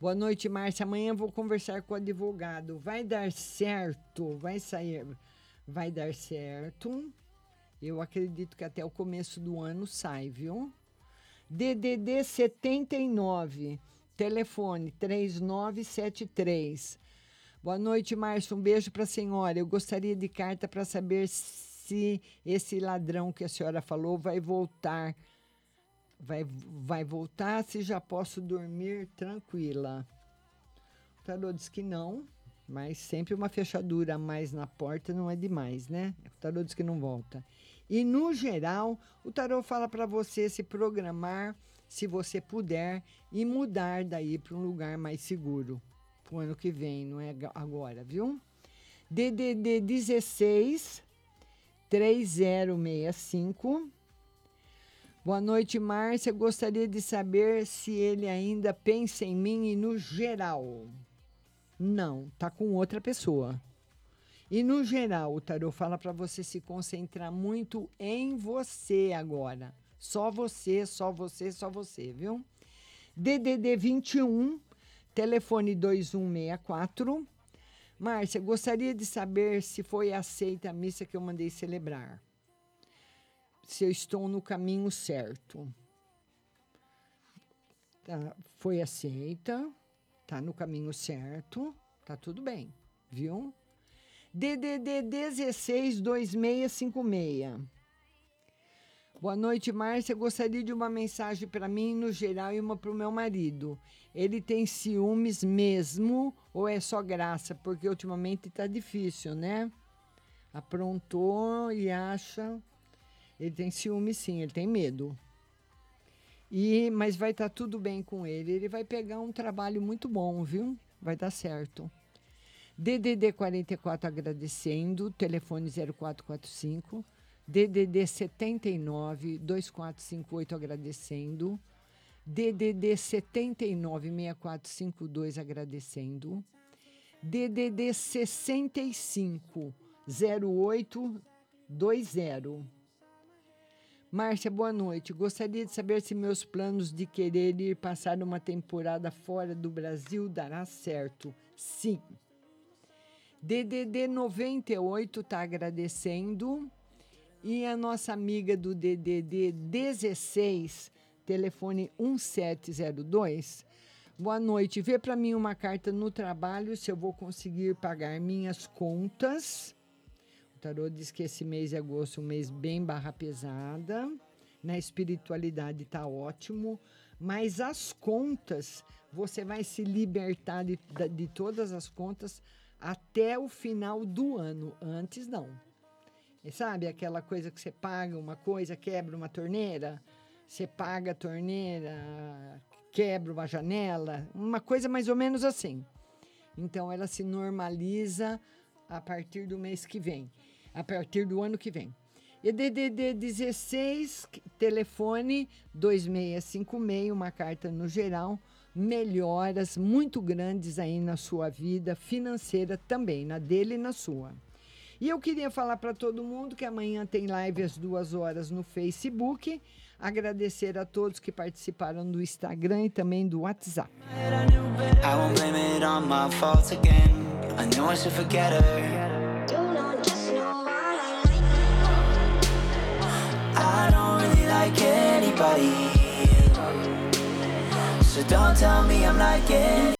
Boa noite, Márcia. Amanhã vou conversar com o advogado. Vai dar certo, vai sair, vai dar certo. Eu acredito que até o começo do ano sai, viu? DDD 79, telefone 3973. Boa noite, Márcio. Um beijo para a senhora. Eu gostaria de carta para saber se esse ladrão que a senhora falou vai voltar. Vai, vai voltar se já posso dormir tranquila. O tarô diz que não, mas sempre uma fechadura a mais na porta não é demais, né? O tarô diz que não volta. E no geral, o tarô fala para você se programar, se você puder, e mudar daí para um lugar mais seguro. Pro ano que vem, não é agora, viu? DDD 16 3065. Boa noite, Márcia. Gostaria de saber se ele ainda pensa em mim e no geral. Não, tá com outra pessoa. E no geral, o tarot fala para você se concentrar muito em você agora. Só você, só você, só você, viu? DDD 21, telefone 2164. Márcia, gostaria de saber se foi aceita a missa que eu mandei celebrar. Se eu estou no caminho certo. Tá, foi aceita, tá no caminho certo, tá tudo bem, viu? DDD 16 2656. Boa noite, Márcia. Gostaria de uma mensagem para mim no geral e uma para o meu marido. Ele tem ciúmes mesmo ou é só graça? Porque ultimamente está difícil, né? Aprontou e acha. Ele tem ciúme, sim, ele tem medo. E mas vai estar tá tudo bem com ele. Ele vai pegar um trabalho muito bom, viu? Vai dar certo. DDD 44 agradecendo, telefone 0445. DDD 79 2458 agradecendo. DDD 79 6452 agradecendo. DDD 65 0820. Márcia, boa noite. Gostaria de saber se meus planos de querer ir passar uma temporada fora do Brasil dará certo. Sim. DDD 98 está agradecendo. E a nossa amiga do DDD 16, telefone 1702. Boa noite. Vê para mim uma carta no trabalho se eu vou conseguir pagar minhas contas. O tarô diz que esse mês de agosto é um mês bem barra pesada. Na espiritualidade está ótimo. Mas as contas, você vai se libertar de, de todas as contas até o final do ano. Antes, não. E sabe aquela coisa que você paga uma coisa, quebra uma torneira? Você paga a torneira, quebra uma janela? Uma coisa mais ou menos assim. Então, ela se normaliza a partir do mês que vem, a partir do ano que vem. E DDD 16, telefone 2656, uma carta no geral, melhoras muito grandes aí na sua vida financeira também, na dele e na sua. E eu queria falar para todo mundo que amanhã tem live às duas horas no Facebook. Agradecer a todos que participaram do Instagram e também do WhatsApp. It. So don't tell me I'm like any.